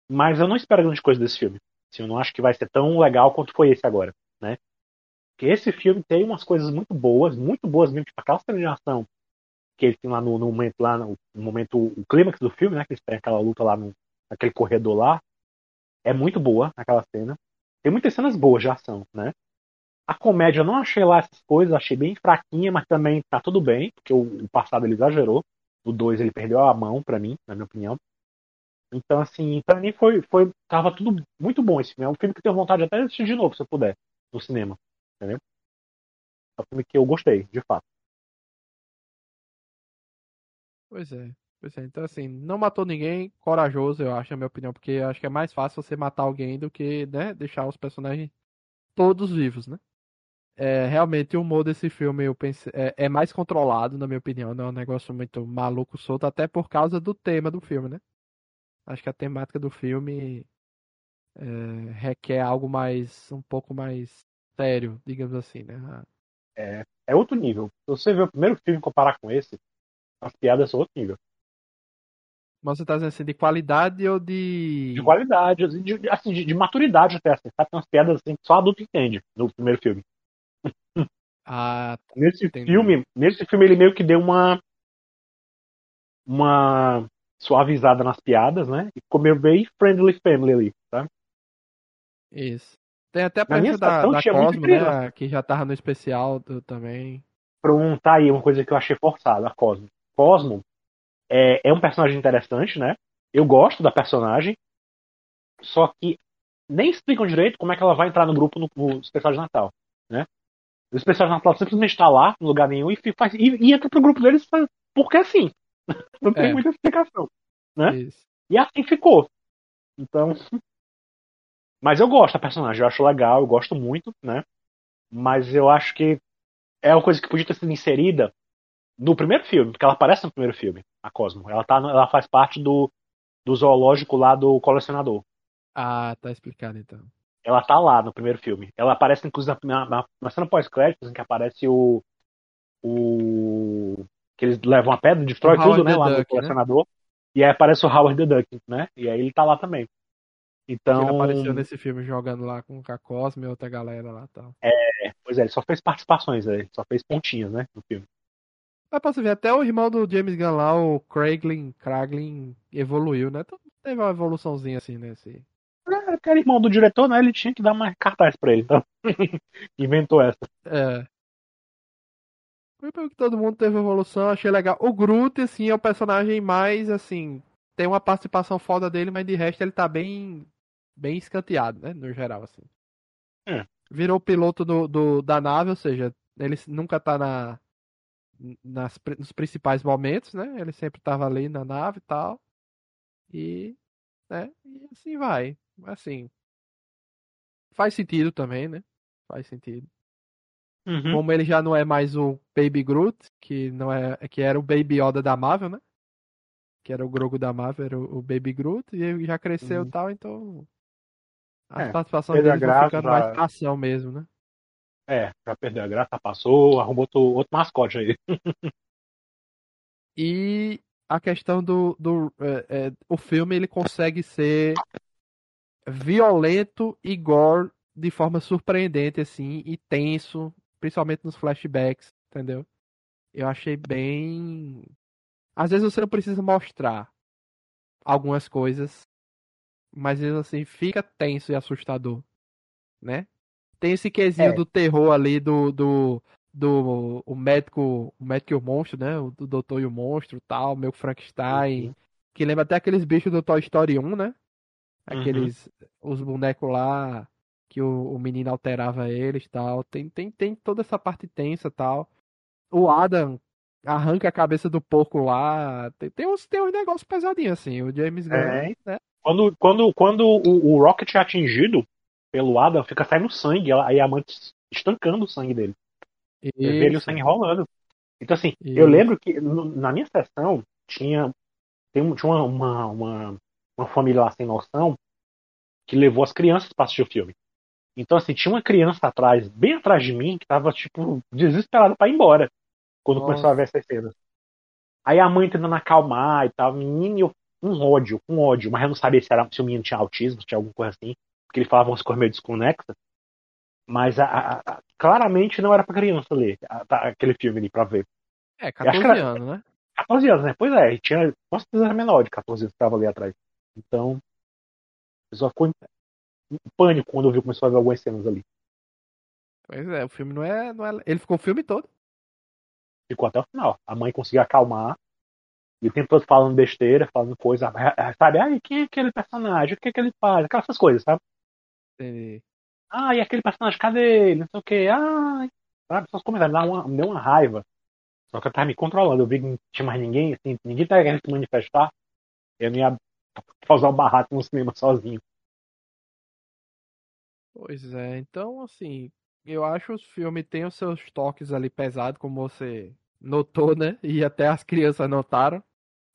Mas eu não espero grande coisa desse filme. Assim, eu não acho que vai ser tão legal quanto foi esse agora, né? Porque esse filme tem umas coisas muito boas, muito boas mesmo, tipo aquela cena de ação que eles têm lá no, no momento lá, no, no, momento, o clímax do filme, né? Que eles têm aquela luta lá no, corredor lá. É muito boa aquela cena. Tem muitas cenas boas de ação, né? A comédia eu não achei lá essas coisas, achei bem fraquinha, mas também tá tudo bem, porque o, o passado ele exagerou. O 2 ele perdeu a mão para mim, na minha opinião. Então, assim, pra mim foi, foi. Tava tudo muito bom esse filme. É um filme que eu tenho vontade até de assistir de novo, se eu puder, no cinema. Entendeu? É um filme que eu gostei, de fato. Pois é. Pois é. Então, assim, não matou ninguém, corajoso, eu acho, na minha opinião, porque acho que é mais fácil você matar alguém do que, né, deixar os personagens todos vivos, né? É, realmente o humor desse filme eu pensei, é, é, mais controlado, na minha opinião, não é um negócio muito maluco solto, até por causa do tema do filme, né? Acho que a temática do filme é, requer algo mais, um pouco mais sério, digamos assim, né? É, é outro nível. Se você ver o primeiro filme comparar com esse, as piadas são outro nível. Mas você tá dizendo assim, de qualidade ou de. De qualidade, assim, de, assim, de, de maturidade até, assim, sabe? Tem umas piadas assim que só adulto entende no primeiro filme. Ah, tá. Nesse filme, nesse filme ele meio que deu uma. Uma suavizada nas piadas, né? E meio bem friendly family ali, tá? Isso. Tem até a pergunta da, da Cosmo, né? Que já tava no especial do, também. Pronto, tá aí uma coisa que eu achei forçada, a Cosmo. Cosmo é, é um personagem interessante, né? Eu gosto da personagem, só que nem explicam direito como é que ela vai entrar no grupo no, no especial de Natal, né? Especial de Natal simplesmente está lá, no lugar nenhum, e, faz, e, e entra pro grupo deles porque assim. Não tem é. muita explicação, né? Isso. E assim ficou. Então. Mas eu gosto da personagem, eu acho legal, eu gosto muito, né? Mas eu acho que é uma coisa que podia ter sido inserida no primeiro filme, porque ela aparece no primeiro filme, a Cosmo. Ela, tá, ela faz parte do, do zoológico lá do colecionador. Ah, tá explicado então. Ela tá lá no primeiro filme. Ela aparece, inclusive, na, na, na cena pós-créditos, em que aparece o. o que eles levam a pedra, destrói o tudo, né, lá Duck, no né? Né? E aí aparece o Howard the Duck, né? E aí ele tá lá também. Então. Ele apareceu nesse filme jogando lá com a Cosme e outra galera lá tal. É, pois é, ele só fez participações, ele só fez pontinhas, né, no filme. Mas pra você ver, até o irmão do James Gunn lá, o Craiglin, Craiglin evoluiu, né? Então teve uma evoluçãozinha assim, né? É, era irmão do diretor, né? Ele tinha que dar mais cartaz pra ele, então. Inventou essa. É. Foi pelo que todo mundo teve evolução, achei legal. O Groot, assim, é o personagem mais, assim, tem uma participação foda dele, mas de resto ele tá bem bem escanteado, né? No geral, assim. É. Virou piloto do, do, da nave, ou seja, ele nunca tá na, nas, nos principais momentos, né? Ele sempre tava ali na nave e tal. E, né? E assim vai. Assim. Faz sentido também, né? Faz sentido. Uhum. Como ele já não é mais o Baby Groot, que não é que era o Baby Yoda da Marvel, né? Que era o Grogu da Marvel, era o, Baby Groot, e ele já cresceu e uhum. tal, então as é, participações dele vão ficando já... mais ação mesmo, né? É, já perdeu a graça, passou, arrumou outro, outro mascote aí. e a questão do, do é, é, o filme ele consegue ser violento e gore de forma surpreendente assim e tenso, principalmente nos flashbacks, entendeu? Eu achei bem às vezes você não precisa mostrar algumas coisas, mas assim fica tenso e assustador, né? Tem esse quesinho é. do terror ali do, do, do o médico, o médico e o monstro, né? O do doutor e o monstro, tal, meio Frankenstein, uhum. que lembra até aqueles bichos do Toy Story 1, né? Aqueles uhum. os bonecos lá que o, o menino alterava eles, tal. Tem tem tem toda essa parte tensa, tal. O Adam arranca a cabeça do porco lá. Tem, tem uns tem uns negócios pesadinhos assim. O James Gunn, é. né? Quando, quando, quando o, o Rocket é atingido, pelo Adam, fica saindo sangue, aí a amante estancando o sangue dele. Isso. Vê ele o sangue rolando. Então, assim, Isso. eu lembro que na minha sessão tinha, tem, tinha uma, uma, uma, uma, família lá sem noção que levou as crianças para assistir o filme. Então, assim, tinha uma criança atrás, bem atrás de mim, que tava, tipo, desesperada para ir embora. Quando Nossa. começou a ver essas cenas. Aí a mãe tentando acalmar e tal, menino, eu um ódio, um ódio, mas eu não sabia se, era, se o menino tinha autismo, se tinha alguma coisa assim, porque ele falava umas coisas meio desconexas. Mas a, a, a, claramente não era pra criança ler tá, aquele filme ali pra ver. É, 14 era- anos, né? 14 anos, né? Pois é, tinha. Com certeza era menor de 14 anos que tava ali atrás. Então. Pessoa ficou em, pânico quando viu começou a ver algumas cenas ali. Pois é, o filme não é, não é. Ele ficou o filme todo. Ficou até o final. A mãe conseguiu acalmar. E o tempo todo falando besteira, falando coisa. Sabe, ai, quem é aquele personagem? O que é que ele faz? Aquelas coisas, sabe? Entendi. Ah, e aquele personagem, cadê ele? Não sei o que. Ai. Sabe, só os comentários me deu uma, me deu uma raiva. Só que eu tava me controlando. Eu vi que não tinha mais ninguém, assim, ninguém tava querendo se manifestar. Eu não ia causar um barraco no cinema sozinho. Pois é, então assim, eu acho que o filme tem os seus toques ali pesados, como você notou, né? E até as crianças notaram,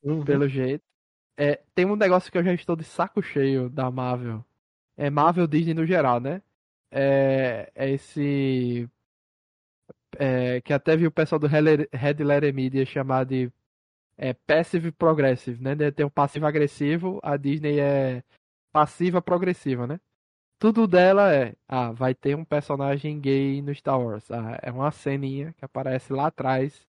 Uhum. pelo jeito. É, tem um negócio que eu já estou de saco cheio da Marvel. É Marvel Disney no geral, né? É, é esse. é, que até vi o pessoal do Red Letter Media chamar de é, Passive Progressive, né? Tem um passivo agressivo, a Disney é passiva progressiva, né? Tudo dela é, ah, vai ter um personagem gay no Star Wars. Ah, é uma ceninha que aparece lá atrás,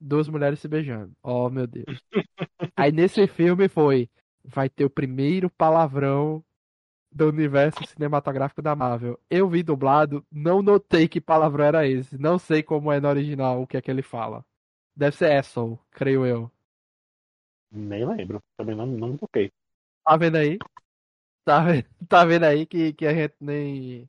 duas mulheres se beijando. Oh, meu Deus. Aí nesse filme foi, vai ter o primeiro palavrão do universo cinematográfico da Marvel. Eu vi dublado, não notei que palavrão era esse. Não sei como é no original o que é que ele fala. Deve ser asshole, creio eu. Nem lembro. Também não, não me toquei. Tá vendo aí? Tá vendo, tá vendo aí que, que a gente nem,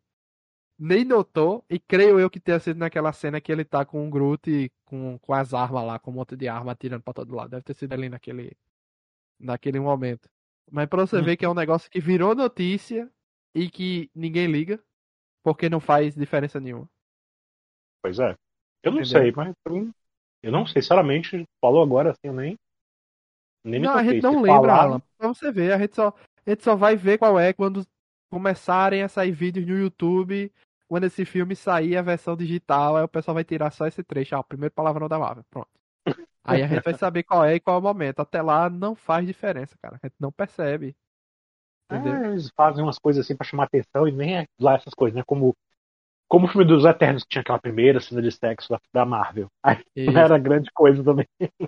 nem notou. E creio eu que tenha sido naquela cena que ele tá com o Groot e com, com as armas lá, com um monte de arma atirando pra todo lado. Deve ter sido ali naquele, naquele momento. Mas pra você Hum. ver que é um negócio que virou notícia e que ninguém liga, porque não faz diferença nenhuma. Pois é. Eu não Entendeu? sei, mas pra mim, eu não sei. Sinceramente, falou agora assim, eu nem. Nem me Não, a toquei. gente não Se lembra, falaram- Alan. Pra você ver, a gente, só, a gente só vai ver qual é quando começarem a sair vídeos no YouTube. Quando esse filme sair a versão digital, aí o pessoal vai tirar só esse trecho. Ah, o primeiro palavrão da Marvel. Pronto. Aí a gente vai saber qual é e qual é o momento. Até lá não faz diferença, cara. A gente não percebe. Entendeu? É, eles fazem umas coisas assim pra chamar atenção e nem é lá essas coisas, né? Como, como o filme dos Eternos, que tinha aquela primeira cena de sexo da, da Marvel. Aí Isso. não era grande coisa também.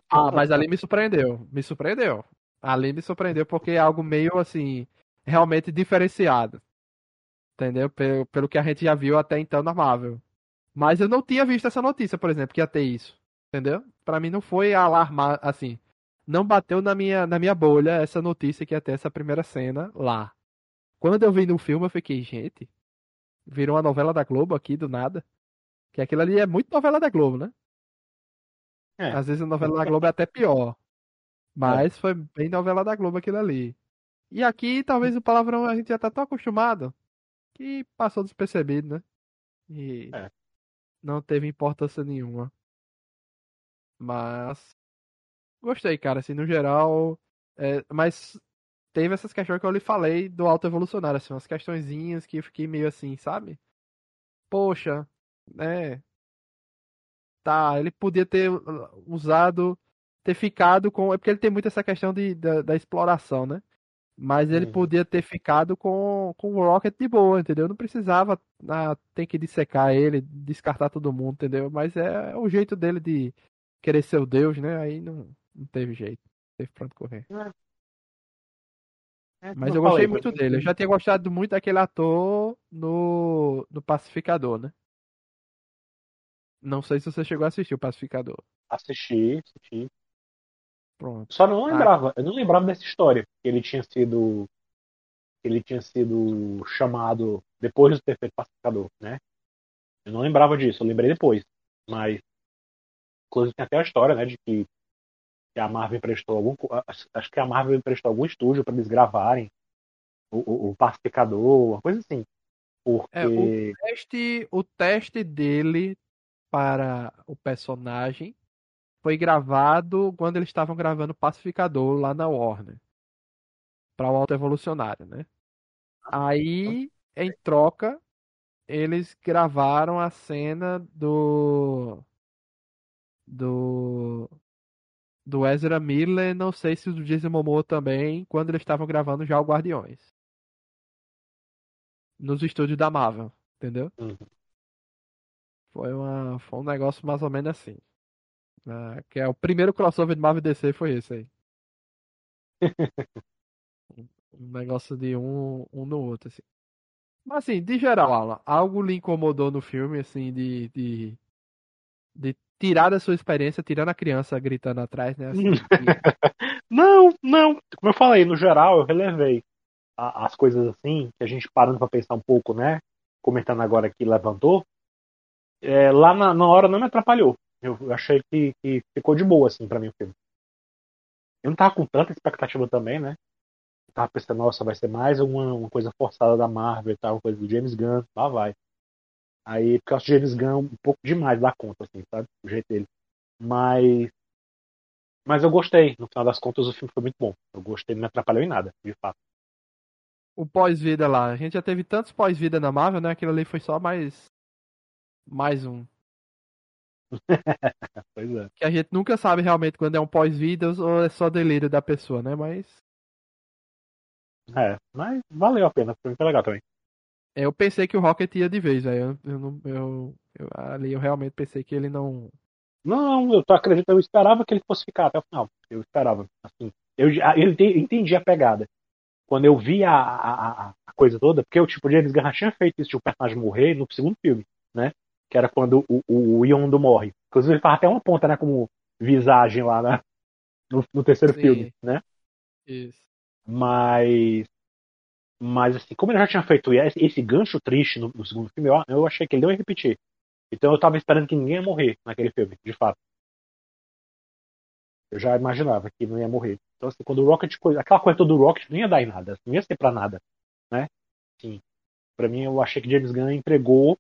Ah, mas ali me surpreendeu. Me surpreendeu. Ali me surpreendeu porque é algo meio assim, realmente diferenciado. Entendeu? Pelo, pelo que a gente já viu até então na Marvel. Mas eu não tinha visto essa notícia, por exemplo, que ia ter isso. Entendeu? Pra mim não foi alarmar, assim. Não bateu na minha, na minha bolha essa notícia que ia ter essa primeira cena lá. Quando eu vi no filme, eu fiquei, gente, virou uma novela da Globo aqui do nada. Que aquilo ali é muito novela da Globo, né? É. Às vezes a novela da Globo é até pior. Mas foi bem novela da Globo aquilo ali. E aqui, talvez o palavrão a gente já tá tão acostumado que passou despercebido, né? E É. não teve importância nenhuma. Mas gostei, cara, assim, no geral. é, mas teve essas questões que eu lhe falei do alto evolucionário, assim, umas questõezinhas que eu fiquei meio assim, sabe? Poxa, né? Tá, ele podia ter uh, usado, ter ficado com. É porque ele tem muito essa questão de, da, da exploração, né? Mas ele Uhum. podia ter ficado com, com o Rocket de boa, entendeu? Não precisava ah, ter que dissecar ele, descartar todo mundo, entendeu? Mas é o jeito dele de querer ser o Deus, né? Aí não, não teve jeito. Teve pra onde correr. É, como Mas eu gostei falei, muito dele. Eu já tinha gostado muito daquele ator no, no Pacificador, né? Não sei se você chegou a assistir o Pacificador. Assisti, assisti. Pronto. Só não Ah. lembrava, eu não lembrava dessa história, que ele tinha sido ele tinha sido chamado depois de ter feito pacificador, né? Eu não lembrava disso, eu lembrei depois. Mas inclusive tem até a história, né, de que, que a Marvel emprestou algum acho- que a Marvel emprestou algum estúdio para eles gravarem o, o, o pacificador, uma coisa assim. Porque É, o teste, o teste dele para o personagem foi gravado quando eles estavam gravando Pacificador lá na Warner. Para o Alto Evolucionário, né? Aí, em troca, eles gravaram a cena do. Do. Do Ezra Miller, não sei se o do Jason Momoa também, quando eles estavam gravando já o Guardiões. Nos estúdios da Marvel, entendeu? Uhum. Foi, uma, foi um negócio mais ou menos assim. Ah, que é o primeiro crossover de Marvel DC foi esse aí. um negócio de um, um no outro, assim. Mas assim, de geral, Alan, algo lhe incomodou no filme, assim, de, de, de tirar da sua experiência, tirando a criança gritando atrás, né? Assim, não, não. Como eu falei, no geral, eu relevei a, as coisas assim, que a gente parando para pensar um pouco, né? Comentando agora que levantou. É, lá na, na hora não me atrapalhou. Eu, achei que, que, ficou de boa, assim, para mim o filme. Eu não tava com tanta expectativa também, né? Eu tava pensando, nossa, vai ser mais uma, uma coisa forçada da Marvel e tal, uma coisa do James Gunn, lá vai. Aí, porque eu acho o James Gunn um pouco demais da conta, assim, sabe? O jeito dele. Mas. Mas eu gostei. No final das contas, o filme foi muito bom. Eu gostei, não me atrapalhou em nada, de fato. O pós-vida lá. A gente já teve tantos pós-vida na Marvel, né? Aquilo ali foi só mais. Mais um. pois é. Que a gente nunca sabe realmente quando é um pós-vida ou é só delírio da pessoa, né? Mas. É, mas valeu a pena, foi muito legal também. Eu pensei que o Rocket ia de vez, aí eu, eu, eu, eu, ali eu realmente pensei que ele não. Não, eu tô acreditando, eu esperava que ele fosse ficar até o final. Eu esperava, assim. Eu, eu entendi a pegada. Quando eu vi a, a, a coisa toda, porque o tipo, James Gunn tinha feito isso de um personagem morrer no segundo filme, né? que era quando o, o, o Yondo morre. Inclusive ele faz até uma ponta, né, como visagem lá na, no, no, terceiro Sim. filme, né? Isso. Mas, mas assim, como ele já tinha feito esse, gancho triste no, no, segundo filme, eu, eu achei que ele não ia repetir. Então eu tava esperando que ninguém ia morrer naquele filme, de fato. Eu já imaginava que não ia morrer. Então, assim, quando o Rocket. Aquela coisa do Rocket não ia dar em nada. Não ia ser pra nada. Né? Sim. Pra mim, eu achei que James Gunn entregou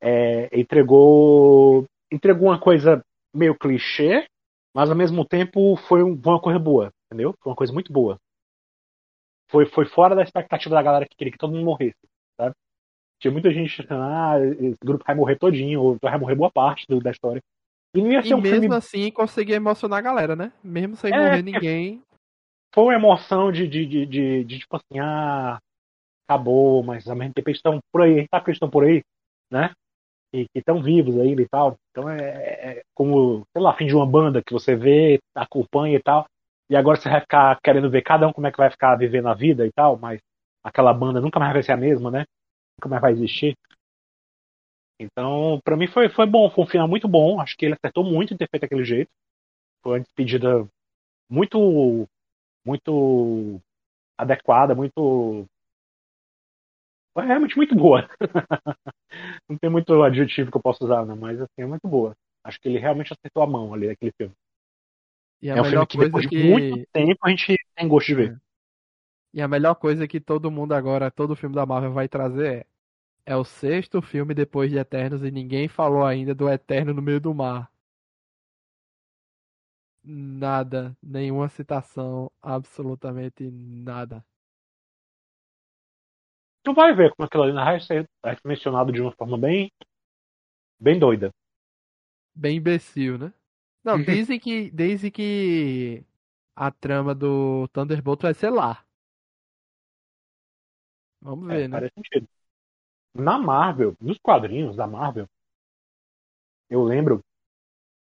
é, entregou entregou uma coisa meio clichê, mas ao mesmo tempo foi uma coisa boa, entendeu? Foi uma coisa muito boa. Foi, foi fora da expectativa da galera que queria que todo mundo morresse, sabe? Tinha muita gente achando, ah, esse grupo vai morrer todinho, ou vai morrer boa parte do, da história. E, não ia ser e um mesmo filme... assim conseguia emocionar a galera, né? Mesmo sem é, morrer ninguém. Foi uma emoção de, de, de, de, de tipo assim, ah, acabou, mas ao mesmo tempo eles estão por aí, sabe que eles estão por aí, né? que estão vivos ainda e tal. Então é, é, como, sei lá, fim de uma banda que você vê, acompanha e tal. E agora você vai ficar querendo ver cada um como é que vai ficar vivendo a vida e tal, mas aquela banda nunca mais vai ser a mesma, né? Nunca mais vai existir. Então, para mim foi, foi bom, foi um final muito bom. Acho que ele acertou muito em ter feito aquele jeito. Foi uma despedida muito, muito adequada, muito é realmente muito boa. não tem muito adjetivo que eu posso usar, não, mas assim, é muito boa. Acho que ele realmente acertou a mão ali naquele filme. E é um filme que depois que... de muito tempo a gente tem gosto de ver. É. E a melhor coisa que todo mundo agora, todo filme da Marvel vai trazer é, é o sexto filme depois de Eternos e ninguém falou ainda do Eterno no meio do mar. Nada, nenhuma citação, absolutamente nada. Tu vai ver como aquilo ali na vai ser mencionado de uma forma bem. bem doida. Bem imbecil, né? Não, uhum. dizem que. Desde que a trama do Thunderbolt vai ser lá. Vamos é, ver, é, né? Parece sentido. Na Marvel, nos quadrinhos da Marvel, eu lembro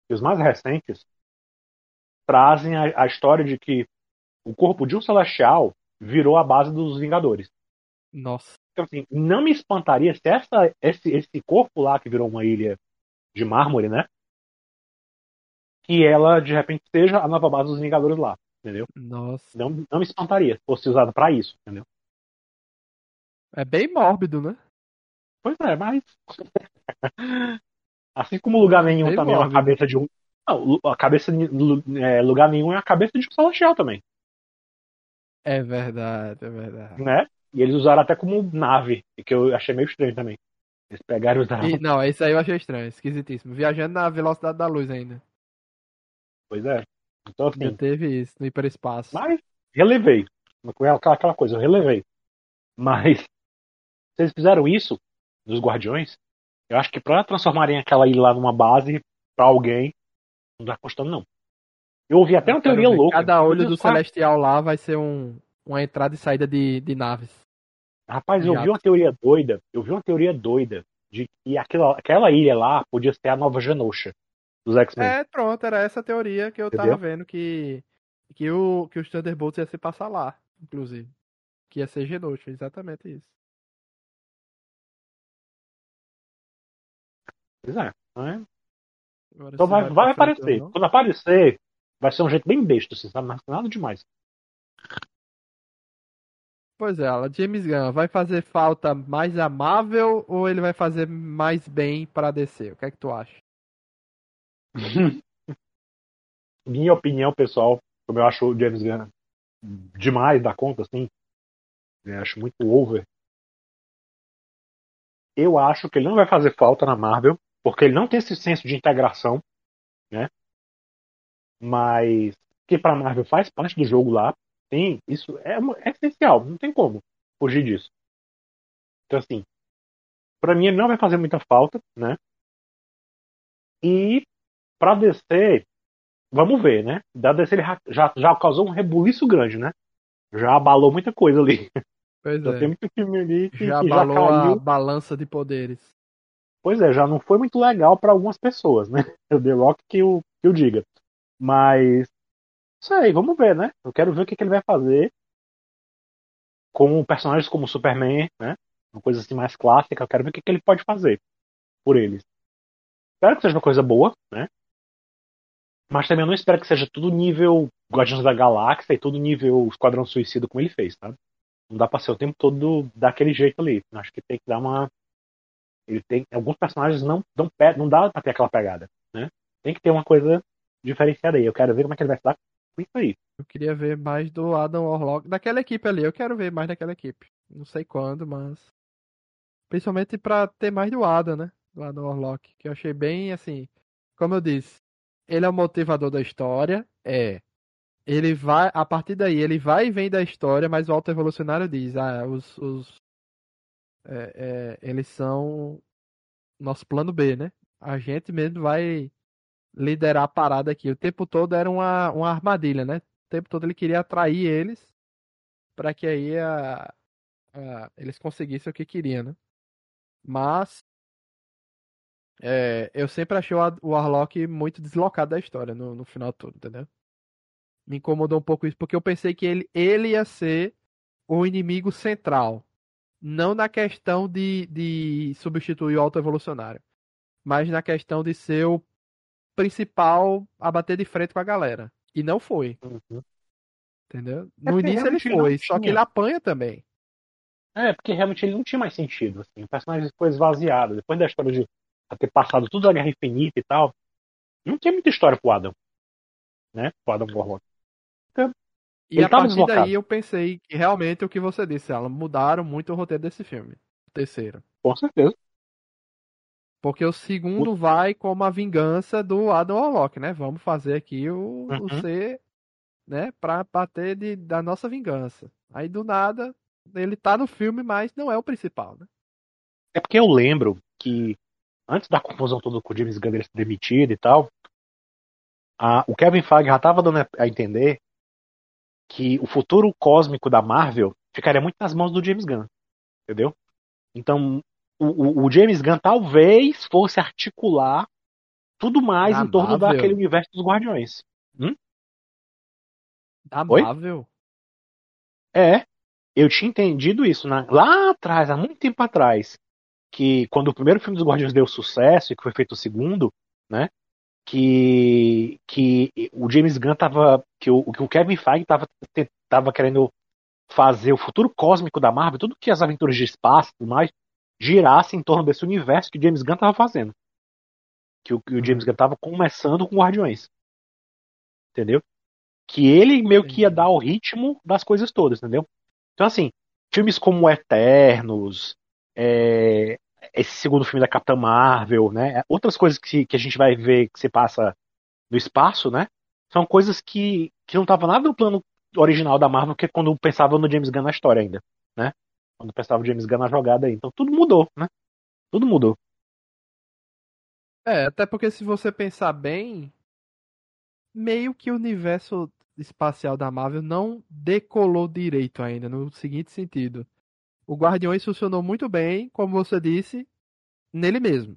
que os mais recentes trazem a, a história de que o corpo de um celestial virou a base dos Vingadores. Nossa. Então, assim, não me espantaria se essa, esse, esse corpo lá que virou uma ilha de mármore, né? Que ela, de repente, seja a nova base dos Vingadores lá, entendeu? Nossa. Não, não me espantaria se fosse usado para isso, entendeu? É bem mórbido, né? Pois é, mas. assim como lugar nenhum bem também mórbido. é uma cabeça de um. Não, a cabeça é, lugar nenhum é a cabeça de um celestial também. É verdade, é verdade. Né? E eles usaram até como nave, que eu achei meio estranho também. Eles pegaram e usaram. E, não, isso aí eu achei estranho, esquisitíssimo. Viajando na velocidade da luz ainda. Pois é. Então, assim, teve isso no hiperespaço. Mas relevei. Aquela, aquela coisa, eu relevei. Mas se eles fizeram isso dos Guardiões, eu acho que para transformarem aquela ilha lá numa base para alguém, não tá custando não. Eu ouvi até uma teoria louca. Cada olho do Celestial lá vai ser um, uma entrada e saída de, de naves. Rapaz, eu vi uma teoria doida. Eu vi uma teoria doida de que aquela, aquela ilha lá podia ser a nova Genosha dos X-Men. É, pronto, era essa teoria que eu Entendeu? tava vendo que, que, o, que os Thunderbolts ia se passar lá, inclusive. Que ia ser Genosha, exatamente isso. Pois é. é? Então vai, vai, vai aparecer. Quando aparecer, vai ser um jeito bem besta, assim, sabe? Mas nada demais. Pois é, ela, James Gunn, vai fazer falta mais amável ou ele vai fazer mais bem para descer? O que é que tu acha? Minha opinião pessoal, como eu acho o James Gunn demais da conta, assim, né, acho muito over. Eu acho que ele não vai fazer falta na Marvel, porque ele não tem esse senso de integração, né? Mas que para Marvel faz parte do jogo lá, tem, isso é, é essencial, não tem como fugir disso. Então, assim, para mim ele não vai fazer muita falta, né? E para descer, vamos ver, né? Da DC ele já, já causou um rebuliço grande, né? Já abalou muita coisa ali. Pois já é. tem muito filme ali que já abalou já caiu. a balança de poderes. Pois é, já não foi muito legal para algumas pessoas, né? O The Rock que o, que o diga. Mas Sei, vamos ver, né? Eu quero ver o que, que ele vai fazer com personagens como Superman, né? Uma coisa assim mais clássica. Eu quero ver o que, que ele pode fazer por eles. Espero que seja uma coisa boa, né? Mas também eu não espero que seja tudo nível Guardiões da Galáxia e tudo nível Esquadrão Suicida como ele fez, tá? Não dá pra ser o tempo todo daquele jeito ali. Acho que tem que dar uma. Ele tem. Alguns personagens não, não, não dá pra ter aquela pegada, né? Tem que ter uma coisa diferenciada aí. Eu quero ver como é que ele vai se dar isso aí. Eu queria ver mais do Adam Warlock, daquela equipe ali. Eu quero ver mais daquela equipe. Não sei quando, mas. Principalmente pra ter mais do Adam, né? Do Adam Warlock. Que eu achei bem assim. Como eu disse, ele é o motivador da história. É. Ele vai. A partir daí, ele vai e vem da história, mas o Alto Evolucionário diz: ah, os. os é, é, eles são nosso plano B, né? A gente mesmo vai liderar a parada aqui. O tempo todo era uma, uma armadilha, né? O tempo todo ele queria atrair eles para que aí a, a, eles conseguissem o que queriam, né? Mas é, eu sempre achei o, Warlock muito deslocado da história no, no final todo, entendeu? Me incomodou um pouco isso, porque eu pensei que ele, ele ia ser o inimigo central. Não na questão de, de substituir o auto-evolucionário, mas na questão de ser o principal a bater de frente com a galera. E não foi. Uhum. Entendeu? É no início ele foi, só que ele apanha também. É, porque realmente ele não tinha mais sentido. Assim. O personagem foi esvaziado. Depois da história de ter passado tudo a Guerra Infinita e tal, não tinha muita história pro Adam. Né? Pro Adam Warlock. Então, e a partir deslocado. daí eu pensei que realmente o que você disse, ela mudaram muito o roteiro desse filme. O terceiro. Com certeza. Porque o segundo o... vai como a vingança do Adam Warlock, né? Vamos fazer aqui o, uhum. o C, né? Pra bater de, da nossa vingança. Aí do nada, ele tá no filme, mas não é o principal, né? É porque eu lembro que antes da confusão toda com o James Gunn ser demitido e tal, a, o Kevin Feige já estava dando a entender que o futuro cósmico da Marvel ficaria muito nas mãos do James Gunn, entendeu? Então o, o, James Gunn talvez fosse articular tudo mais da em torno Marvel. daquele universo dos Guardiões. Hum? Da Oi? Marvel? É. Eu tinha entendido isso né? lá atrás, há muito tempo atrás. Que quando o primeiro filme dos Guardiões deu sucesso e que foi feito o segundo, né? Que, que o James Gunn tava. Que o, que o Kevin Feige tava, tava querendo fazer o futuro cósmico da Marvel, tudo que as aventuras de espaço e tudo mais, girasse em torno desse universo que o James Gunn estava fazendo. Que o, que o James uhum. Gunn estava começando com Guardiões. Entendeu? Que ele meio que ia dar o ritmo das coisas todas, entendeu? Então, assim, filmes como Eternos, é, esse segundo filme da Capitã Marvel, né? Outras coisas que, que a gente vai ver que se passa no espaço, né? São coisas que, que não estavam nada no plano original da Marvel, que é quando pensava no James Gunn na história ainda, né? quando pensava o James Gunn na jogada aí. Então tudo mudou, né? Tudo mudou. É, até porque se você pensar bem, meio que o universo espacial da Marvel não decolou direito ainda, no seguinte sentido. O Guardiões funcionou muito bem, como você disse, nele mesmo,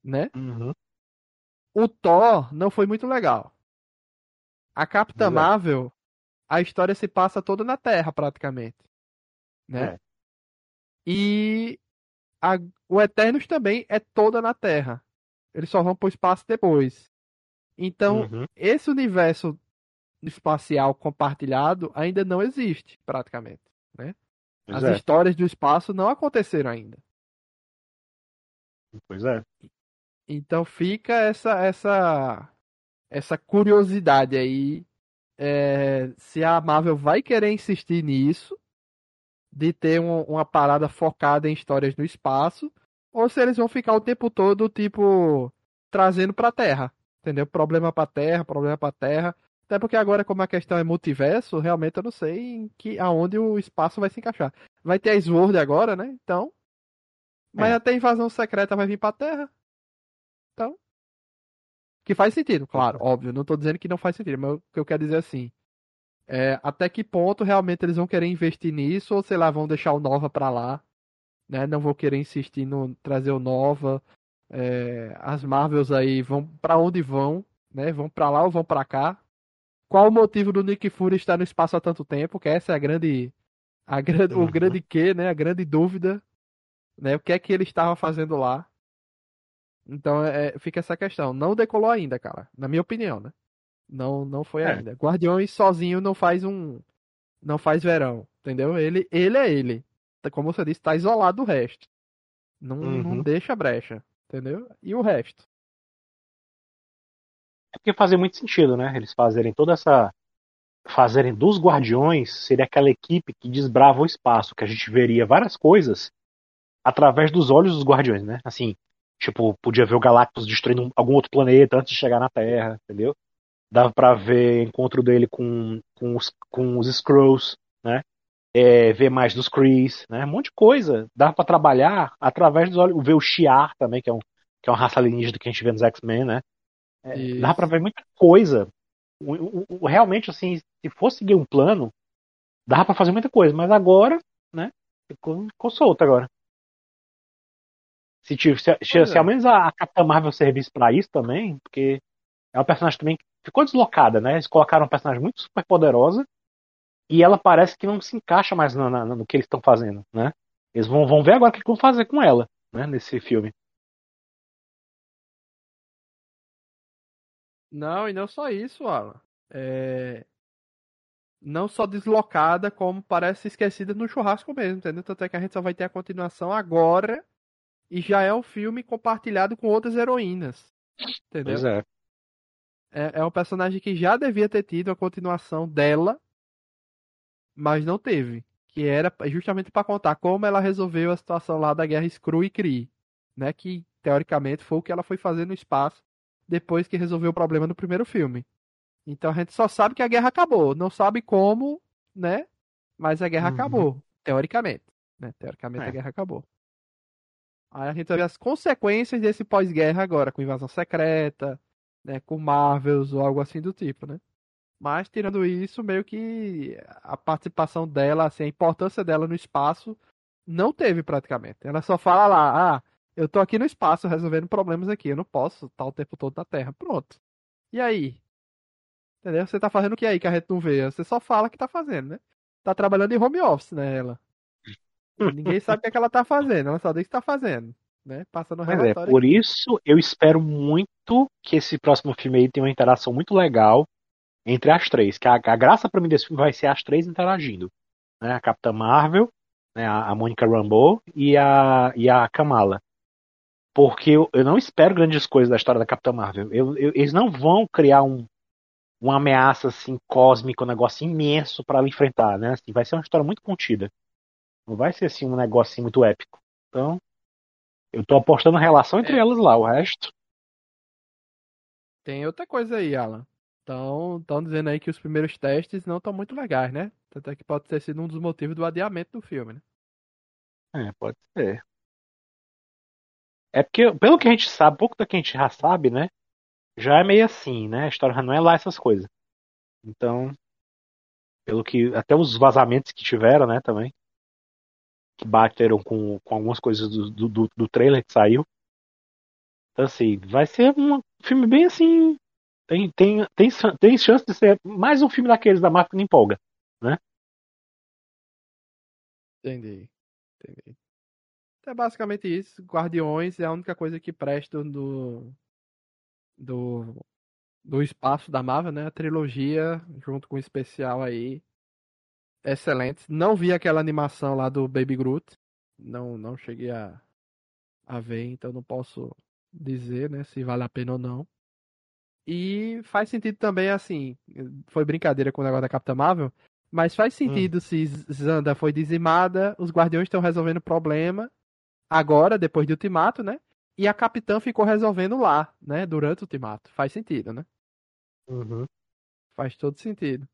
né? Uhum. O Thor não foi muito legal. A Capitã Exato. Marvel, a história se passa toda na Terra, praticamente. Né? É. E a- o Eternos também é toda na Terra. Eles só vão pro espaço depois. Então, Uhum. esse universo espacial compartilhado ainda não existe, praticamente. Né? As é, histórias do espaço não aconteceram ainda. pois é. Então fica essa essa essa curiosidade aí é, se a Marvel vai querer insistir nisso de ter um- uma parada focada em histórias no espaço ou se eles vão ficar o tempo todo tipo trazendo pra Terra, entendeu? Problema pra Terra, problema pra Terra. Até porque agora como a questão é multiverso, realmente eu não sei em que aonde o espaço vai se encaixar. Vai ter a Sword agora, né? Então, mas É. até a invasão secreta vai vir pra Terra. Então, que faz sentido, claro, óbvio. Não tô dizendo que não faz sentido, mas o que eu quero dizer é assim, é, até que ponto realmente eles vão querer investir nisso ou sei lá, vão deixar o Nova pra lá, né? Não vão querer insistir no trazer o Nova. É, as Marvels aí vão pra onde vão, né? Vão pra lá ou vão pra cá? Qual o motivo do Nick Fury estar no espaço há tanto tempo? Que essa é a grande a grande, o Uhum. grande que, né? A grande dúvida, né? O que é que ele estava fazendo lá? Então é, fica essa questão. Não decolou ainda, cara. Na minha opinião, né? Não, não foi É. ainda. Guardiões sozinho não faz um, não faz verão, entendeu? Ele, ele é ele. Como você disse, tá isolado do resto. Não, não Uhum. deixa brecha, entendeu? E o resto. É porque fazia muito sentido, né? Eles fazerem toda essa. Fazerem dos Guardiões seria aquela equipe que desbrava o espaço, que a gente veria várias coisas através dos olhos dos Guardiões, né? Assim, tipo, podia ver o Galactus destruindo um- algum outro planeta antes de chegar na Terra, entendeu? Dava pra ver o encontro dele com, com, os, com os Skrulls, né? É, ver mais dos Krees, né? Um monte de coisa. Dava pra trabalhar através dos olhos. Ver o Shi'ar também, que é, um, que é uma raça alienígena que a gente vê nos X-Men, né? É, dá pra ver muita coisa. O- o- o- realmente, assim, se fosse seguir um plano, dava pra fazer muita coisa, mas agora, né, ficou, ficou solto agora. Se, se, se, se é. ao menos a, a Capitã Marvel servisse pra isso também, porque é uma personagem também que ficou deslocada, né? Eles colocaram uma personagem muito super poderosa e ela parece que não se encaixa mais na- na- no que eles estão fazendo, né? Eles vão, vão ver agora o que vão fazer com ela, né, nesse filme. Não, e não só isso, Alan. É... Não só deslocada, como parece esquecida no churrasco mesmo, entendeu? Tanto é que a gente só vai ter a continuação agora e já é um filme compartilhado com outras heroínas. Entendeu? Pois é. É, é um personagem que já devia ter tido a continuação dela, mas não teve. Que era justamente para contar como ela resolveu a situação lá da guerra Skrull e Kree, né? Que teoricamente foi o que ela foi fazer no espaço depois que resolveu o problema no primeiro filme. Então a gente só sabe que a guerra acabou, não sabe como, né? Mas a guerra Uhum. acabou, teoricamente, né? Teoricamente É. a guerra acabou. Aí a gente vai ver as consequências desse pós-guerra agora, com invasão secreta, né, com Marvels ou algo assim do tipo, né? Mas tirando isso, meio que a participação dela, assim, a importância dela no espaço não teve praticamente. Ela só fala lá, ah, eu tô aqui no espaço resolvendo problemas aqui, eu não posso estar o tempo todo na Terra. Pronto. E aí? Entendeu? Você tá fazendo o que aí que a gente não vê? Você só fala que tá fazendo, né? Tá trabalhando em home office, né, ela? Ninguém sabe o que, é que ela tá fazendo, ela só diz que tá fazendo, né? Passando o Mas é, relatório. por isso eu espero muito que esse próximo filme aí tenha uma interação muito legal entre as três. Que a, a graça pra mim desse filme vai ser as três interagindo. Né? A Capitã Marvel, né? a, a Monica Rambeau e a, e a Kamala. Porque eu, eu não espero grandes coisas da história da Capitã Marvel. Eu- eu- eles não vão criar um, uma ameaça assim cósmica, um negócio imenso pra ela enfrentar, né? Assim, vai ser uma história muito contida. Não vai ser assim um negócio assim, muito épico. Então, eu tô apostando na relação entre É. elas lá, o resto. Tem outra coisa aí, Alan. Então, estão dizendo aí que os primeiros testes não estão muito legais, né? Tanto é que pode ter sido um dos motivos do adiamento do filme, né? É, pode ser. É porque, pelo que a gente sabe, pouco do que a gente já sabe, né? Já é meio assim, né? A história não é lá essas coisas. Então, pelo que. Até os vazamentos que tiveram, né, também. Que bateram com, com algumas coisas do, do, do trailer que saiu. Então, assim, vai ser um filme bem assim. Tem, tem, tem, tem chance de ser mais um filme daqueles da Marvel que não empolga, né? Entendi. Entendi. É basicamente isso. Guardiões é a única coisa que presta do. do. do espaço da Marvel, né? A trilogia, junto com o especial aí. Excelente. Não vi aquela animação lá do Baby Groot. Não, não cheguei a, a ver, então não posso dizer, né, se vale a pena ou não. E faz sentido também, assim, foi brincadeira com o negócio da Capitã Marvel, mas faz hum. sentido hum. se Zanda foi dizimada, os Guardiões estão resolvendo o problema agora, depois do Ultimato, né? E a Capitã ficou resolvendo lá, né? Durante o Ultimato. Faz sentido, né? Uhum. Faz todo sentido.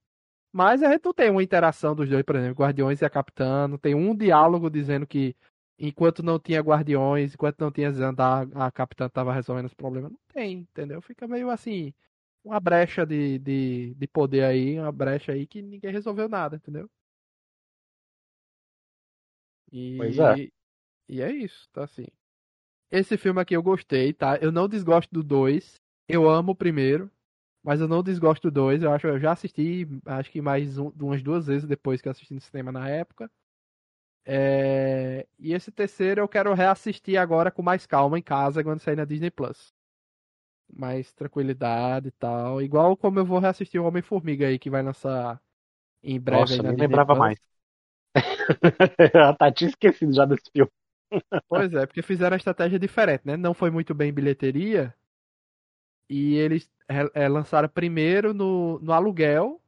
Mas a gente não tem uma interação dos dois, por exemplo, Guardiões e a Capitã, não tem um diálogo dizendo que enquanto não tinha Guardiões, enquanto não tinha Zanda, a Capitã estava resolvendo os problemas. Não tem, entendeu? Fica meio assim, uma brecha de, de, de poder aí, uma brecha aí que ninguém resolveu nada, entendeu? E, pois é. E é isso, tá assim. Esse filme aqui eu gostei, tá? Eu não desgosto do 2. Eu amo o primeiro, mas eu não desgosto do 2. Eu acho eu já assisti, acho que mais um, umas duas vezes depois que eu assisti no cinema na época. É... E esse terceiro eu quero reassistir agora com mais calma em casa quando sair na Disney Plus. Mais tranquilidade e tal. Igual como eu vou reassistir o Homem-Formiga aí, que vai lançar em breve. Nossa, aí na nem Disney lembrava Plus. mais. tá tinha esquecido já desse filme. Pois é, porque fizeram a estratégia diferente, né? Não foi muito bem em bilheteria. E eles é, lançaram primeiro no, no aluguel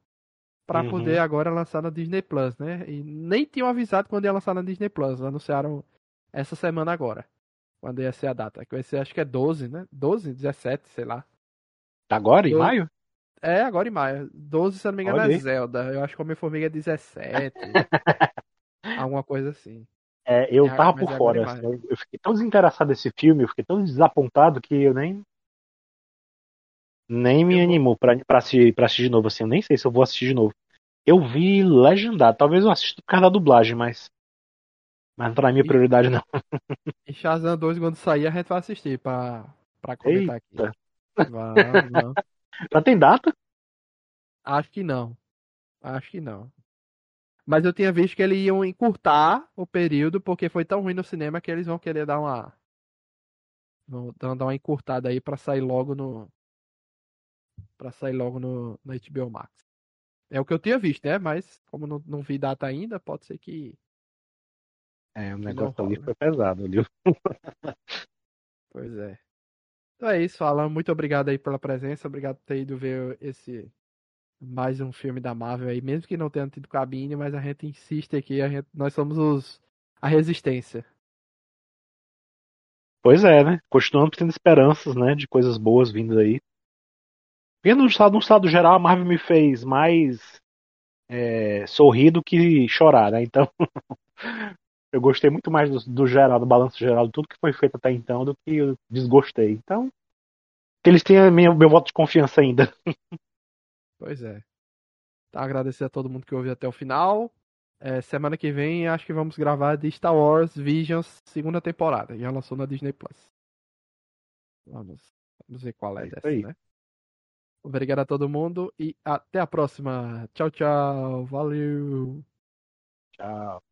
para uhum. poder agora lançar na Disney Plus, né? E nem tinham avisado quando ia lançar na Disney Plus. Anunciaram essa semana agora. Quando ia ser a data. Que vai ser, acho que é 12, né? 12, 17, sei lá. Agora, em maio? É, agora em maio. 12, se eu não me engano, é Zelda. Eu acho que Homem-Formiga é 17. alguma coisa assim. É, eu é, tava por fora. Assim, eu, fiquei tão desinteressado nesse filme, eu fiquei tão desapontado que eu nem. Nem me eu animou pra, pra, assistir, pra assistir de novo, assim. Eu nem sei se eu vou assistir de novo. Eu vi legendado. Talvez eu assista por causa da dublagem, mas. Mas pra mim a prioridade não. E Shazam 2, quando sair, a gente vai assistir pra, pra comentar Eita. aqui. Vamos, vamos. Já tem data? Acho que não. Acho que não. Mas eu tinha visto que eles iam encurtar o período porque foi tão ruim no cinema que eles vão querer dar uma. Vão dar uma encurtada aí para sair logo no. para sair logo no, no HBO Max. É o que eu tinha visto, né? Mas como não, não vi data ainda, pode ser que. É, o negócio ali foi pesado, viu? pois é. Então é isso, Alan. Muito obrigado aí pela presença. Obrigado por ter ido ver esse mais um filme da Marvel aí, mesmo que não tenha tido cabine, mas a gente insiste aqui, a gente, nós somos os a resistência. Pois é, né? Continuamos tendo esperanças, né, de coisas boas vindas aí. Vendo no estado, no estado geral, a Marvel me fez mais é, sorrir do que chorar, né? Então, eu gostei muito mais do, do, geral, do balanço geral, de tudo que foi feito até então, do que eu desgostei. Então, que eles tenham meu, meu voto de confiança ainda. Pois é. Tá, agradecer a todo mundo que ouviu até o final. É, semana que vem acho que vamos gravar de Star Wars Visions segunda temporada. Já lançou na Disney Plus. Vamos, vamos ver qual é, é dessa, né? Obrigado a todo mundo e até a próxima. Tchau, tchau. Valeu. Tchau.